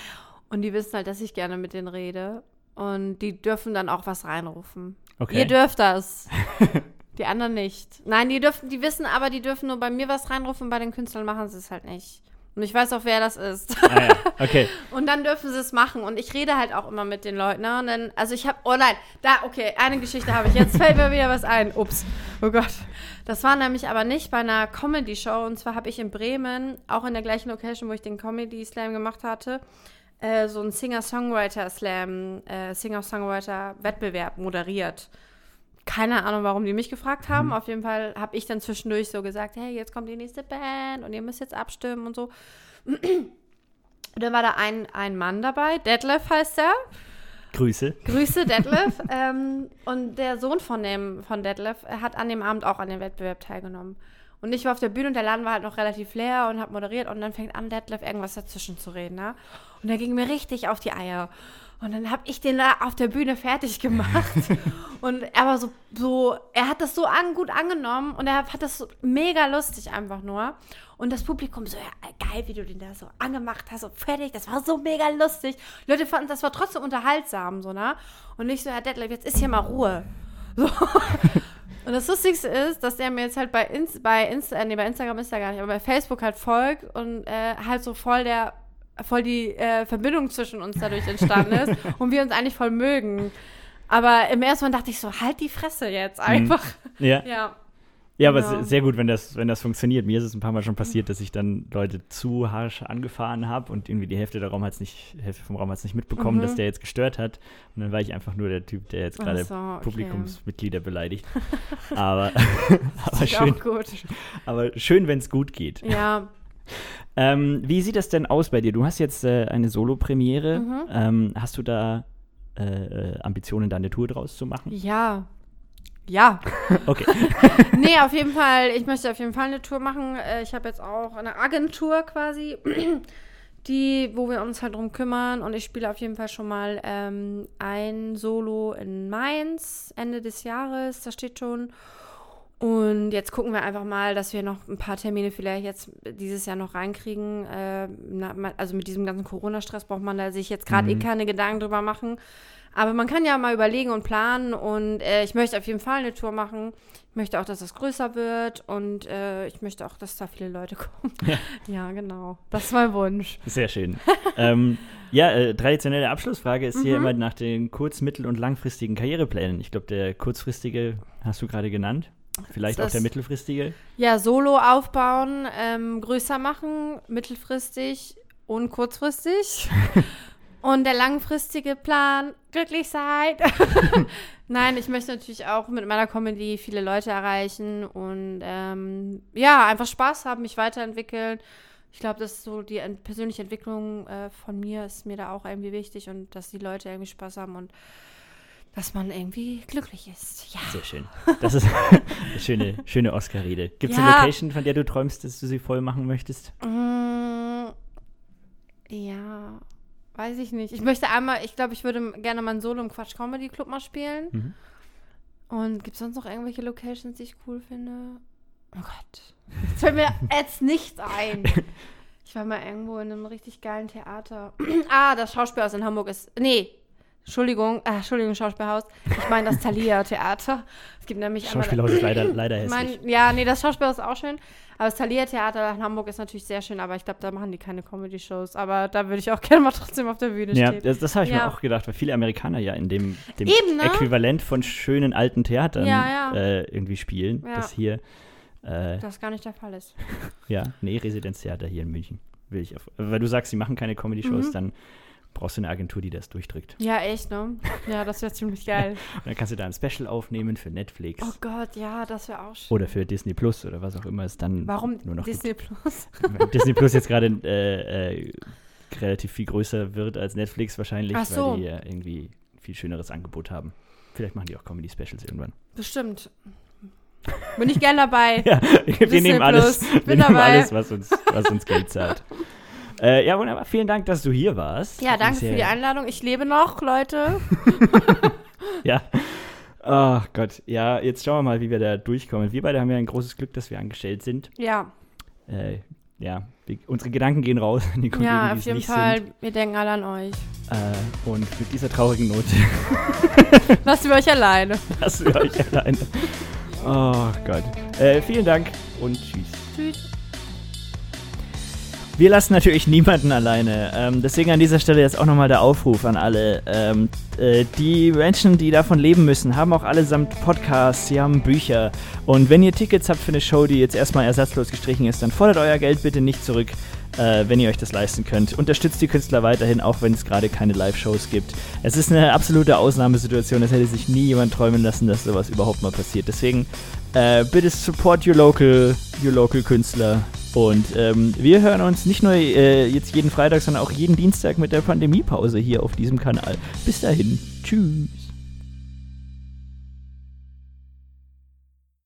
Speaker 2: Und die wissen halt, dass ich gerne mit denen rede. Und die dürfen dann auch was reinrufen.
Speaker 1: Okay.
Speaker 2: Ihr dürft das. die anderen nicht. Nein, die dürfen, die wissen aber, die dürfen nur bei mir was reinrufen, bei den Künstlern machen sie es halt nicht. Und ich weiß auch, wer das ist.
Speaker 1: ah, ja. Okay.
Speaker 2: Und dann dürfen sie es machen. Und ich rede halt auch immer mit den Leuten. Ne? Und dann, also ich habe, oh nein, da, okay, eine Geschichte habe ich. Jetzt fällt mir wieder was ein. Ups, oh Gott. Das war nämlich aber nicht bei einer Comedy-Show. Und zwar habe ich in Bremen, auch in der gleichen Location, wo ich den Comedy-Slam gemacht hatte, äh, so einen Singer-Songwriter-Slam, äh, Singer-Songwriter-Wettbewerb moderiert. Keine Ahnung, warum die mich gefragt haben. Auf jeden Fall habe ich dann zwischendurch so gesagt, hey, jetzt kommt die nächste Band und ihr müsst jetzt abstimmen und so. Und dann war da ein, ein Mann dabei, Detlef heißt er.
Speaker 1: Grüße.
Speaker 2: Grüße, Detlef. ähm, und der Sohn von, dem, von Detlef hat an dem Abend auch an dem Wettbewerb teilgenommen. Und ich war auf der Bühne und der Laden war halt noch relativ leer und hat moderiert und dann fängt an, Detlef irgendwas dazwischen zu reden. Ne? Und der ging mir richtig auf die Eier. Und dann habe ich den da auf der Bühne fertig gemacht. und er war so, so, er hat das so an, gut angenommen und er hat das so mega lustig einfach nur. Und das Publikum so, ja, geil, wie du den da so angemacht hast, so fertig, das war so mega lustig. Die Leute fanden, das war trotzdem unterhaltsam, so, ne? Und ich so, Herr Detlef, jetzt ist hier mal Ruhe. So. Und das Lustigste ist, dass der mir jetzt halt bei, Inst bei, Insta äh, nee, bei Instagram ist er gar nicht, aber bei Facebook halt folgt und äh, halt so voll der, voll die äh, Verbindung zwischen uns dadurch entstanden ist und wir uns eigentlich voll mögen. Aber im ersten Mal dachte ich so, halt die Fresse jetzt einfach.
Speaker 1: Ja.
Speaker 2: Ja.
Speaker 1: Ja, aber
Speaker 2: Genau.
Speaker 1: se- sehr gut, wenn das, wenn das funktioniert. Mir ist es ein paar Mal schon passiert, dass ich dann Leute zu harsch angefahren habe und irgendwie die Hälfte, der Raum hat's nicht, Hälfte vom Raum hat es nicht mitbekommen,
Speaker 2: Mhm.
Speaker 1: dass der jetzt gestört hat. Und dann war ich einfach nur der Typ, der jetzt gerade
Speaker 2: so, okay.
Speaker 1: Publikumsmitglieder beleidigt. aber, aber schön, aber schön wenn es gut geht.
Speaker 2: Ja.
Speaker 1: Ähm, wie sieht das denn aus bei dir? Du hast jetzt äh, eine Solo-Premiere.
Speaker 2: Mhm.
Speaker 1: Ähm, hast du da äh, Ambitionen, da eine Tour draus zu machen?
Speaker 2: Ja. Ja.
Speaker 1: Okay.
Speaker 2: nee, auf jeden Fall, ich möchte auf jeden Fall eine Tour machen. Äh, Ich habe jetzt auch eine Agentur quasi, die, wo wir uns halt drum kümmern. Und ich spiele auf jeden Fall schon mal ähm, ein Solo in Mainz Ende des Jahres. Das steht schon. Und jetzt gucken wir einfach mal, dass wir noch ein paar Termine vielleicht jetzt dieses Jahr noch reinkriegen. Äh, also mit diesem ganzen Corona-Stress braucht man da sich jetzt gerade eh
Speaker 1: Mhm.
Speaker 2: keine Gedanken drüber machen. Aber man kann ja mal überlegen und planen. Und äh, ich möchte auf jeden Fall eine Tour machen. Ich möchte auch, dass das größer wird. Und äh, ich möchte auch, dass da viele Leute kommen.
Speaker 1: Ja.
Speaker 2: Ja, genau. Das ist mein Wunsch.
Speaker 1: Sehr schön. ähm, ja, äh, traditionelle Abschlussfrage ist hier
Speaker 2: Mhm.
Speaker 1: immer nach den kurz-, mittel- und langfristigen Karriereplänen. Ich glaube, der kurzfristige hast du gerade genannt. Vielleicht auch
Speaker 2: Das-
Speaker 1: der mittelfristige.
Speaker 2: Ja, Solo aufbauen, ähm, größer machen, mittelfristig und kurzfristig. und der langfristige Plan, glücklich sein. Nein, ich möchte natürlich auch mit meiner Comedy viele Leute erreichen und ähm, ja, einfach Spaß haben, mich weiterentwickeln. Ich glaube, dass so die ent persönliche Entwicklung äh, von mir ist mir da auch irgendwie wichtig und dass die Leute irgendwie Spaß haben und dass man irgendwie glücklich ist. Ja.
Speaker 1: Sehr schön. Das ist eine schöne, schöne Oscar-Rede. Gibt es eine
Speaker 2: Ja.
Speaker 1: Location, von der du träumst, dass du sie voll machen möchtest?
Speaker 2: Mm, ja, weiß ich nicht. Ich möchte einmal, ich glaube, ich würde gerne mal ein Solo im Quatsch Comedy Club mal spielen.
Speaker 1: Mhm.
Speaker 2: Und gibt es sonst noch irgendwelche Locations, die ich cool finde? Oh Gott. Das fällt mir jetzt nicht ein. Ich war mal irgendwo in einem richtig geilen Theater. ah, das Schauspielhaus in Hamburg ist. Nee. Entschuldigung, äh, Entschuldigung, Schauspielhaus. Ich meine das Thalia Theater. Es gibt nämlich
Speaker 1: Schauspielhaus ist leider, leider
Speaker 2: Ich
Speaker 1: hässlich.
Speaker 2: mein, ja, nee, das Schauspielhaus ist auch schön. Aber das Thalia Theater in Hamburg ist natürlich sehr schön, aber ich glaube, da machen die keine Comedy-Shows. Aber da würde ich auch gerne mal trotzdem auf der Bühne
Speaker 1: Ja,
Speaker 2: stehen.
Speaker 1: das, das habe ich
Speaker 2: Ja.
Speaker 1: mir auch gedacht, weil viele Amerikaner ja in dem, dem
Speaker 2: Eben, ne?
Speaker 1: Äquivalent von schönen alten Theatern
Speaker 2: Ja, ja.
Speaker 1: Äh, irgendwie spielen.
Speaker 2: Ja.
Speaker 1: Das hier, äh,
Speaker 2: Das gar nicht der Fall ist.
Speaker 1: ja, nee, Residenztheater hier in München. Will ich auf, weil du sagst, sie machen keine Comedy-Shows,
Speaker 2: Mhm.
Speaker 1: dann brauchst du eine Agentur, die das durchdrückt.
Speaker 2: Ja, echt, ne? Ja, das wäre ziemlich geil.
Speaker 1: Und dann kannst du da ein Special aufnehmen für Netflix
Speaker 2: Oh Gott, ja, das wäre auch schön.
Speaker 1: oder für Disney Plus oder was auch immer es dann
Speaker 2: Warum
Speaker 1: nur noch
Speaker 2: Disney Plus?
Speaker 1: gibt. Weil Disney Plus jetzt gerade äh, äh, relativ viel größer wird als Netflix wahrscheinlich,
Speaker 2: so.
Speaker 1: weil die ja irgendwie ein viel schöneres Angebot haben. Vielleicht machen die auch Comedy-Specials irgendwann.
Speaker 2: Bestimmt. Bin ich gern dabei.
Speaker 1: Ja, wir
Speaker 2: Disney
Speaker 1: nehmen alles,
Speaker 2: Plus.
Speaker 1: wir
Speaker 2: Bin
Speaker 1: nehmen
Speaker 2: dabei.
Speaker 1: alles was, uns, was uns Geld zahlt. Äh, ja, wunderbar. Vielen Dank, dass du hier warst.
Speaker 2: Ja,
Speaker 1: Hat
Speaker 2: danke für die Einladung. Ich lebe noch, Leute.
Speaker 1: Ja. Oh Gott. Ja, jetzt schauen wir mal, wie wir da durchkommen. Wir beide haben ja ein großes Glück, dass wir angestellt sind.
Speaker 2: Ja,
Speaker 1: Äh, ja, wir, unsere Gedanken gehen raus an die Kollegen,
Speaker 2: ja, auf jeden Fall.
Speaker 1: sind.
Speaker 2: Wir denken alle an euch.
Speaker 1: Äh, und mit dieser traurigen Note
Speaker 2: Lasst wir euch alleine.
Speaker 1: lassen wir euch alleine. Oh Gott. Äh, vielen Dank und tschüss.
Speaker 2: Tschüss.
Speaker 1: Wir lassen natürlich niemanden alleine. Ähm, deswegen an dieser Stelle jetzt auch nochmal der Aufruf an alle. Ähm, äh, die Menschen, die davon leben müssen, haben auch allesamt Podcasts, sie haben Bücher. Und wenn ihr Tickets habt für eine Show, die jetzt erstmal ersatzlos gestrichen ist, dann fordert euer Geld bitte nicht zurück, äh, wenn ihr euch das leisten könnt. Unterstützt die Künstler weiterhin, auch wenn es gerade keine Live-Shows gibt. Es ist eine absolute Ausnahmesituation. Es hätte sich nie jemand träumen lassen, dass sowas überhaupt mal passiert. Deswegen äh, bitte support your local, your local Künstler. Und ähm, wir hören uns nicht nur äh, jetzt jeden Freitag, sondern auch jeden Dienstag mit der Pandemiepause hier auf diesem Kanal. Bis dahin. Tschüss.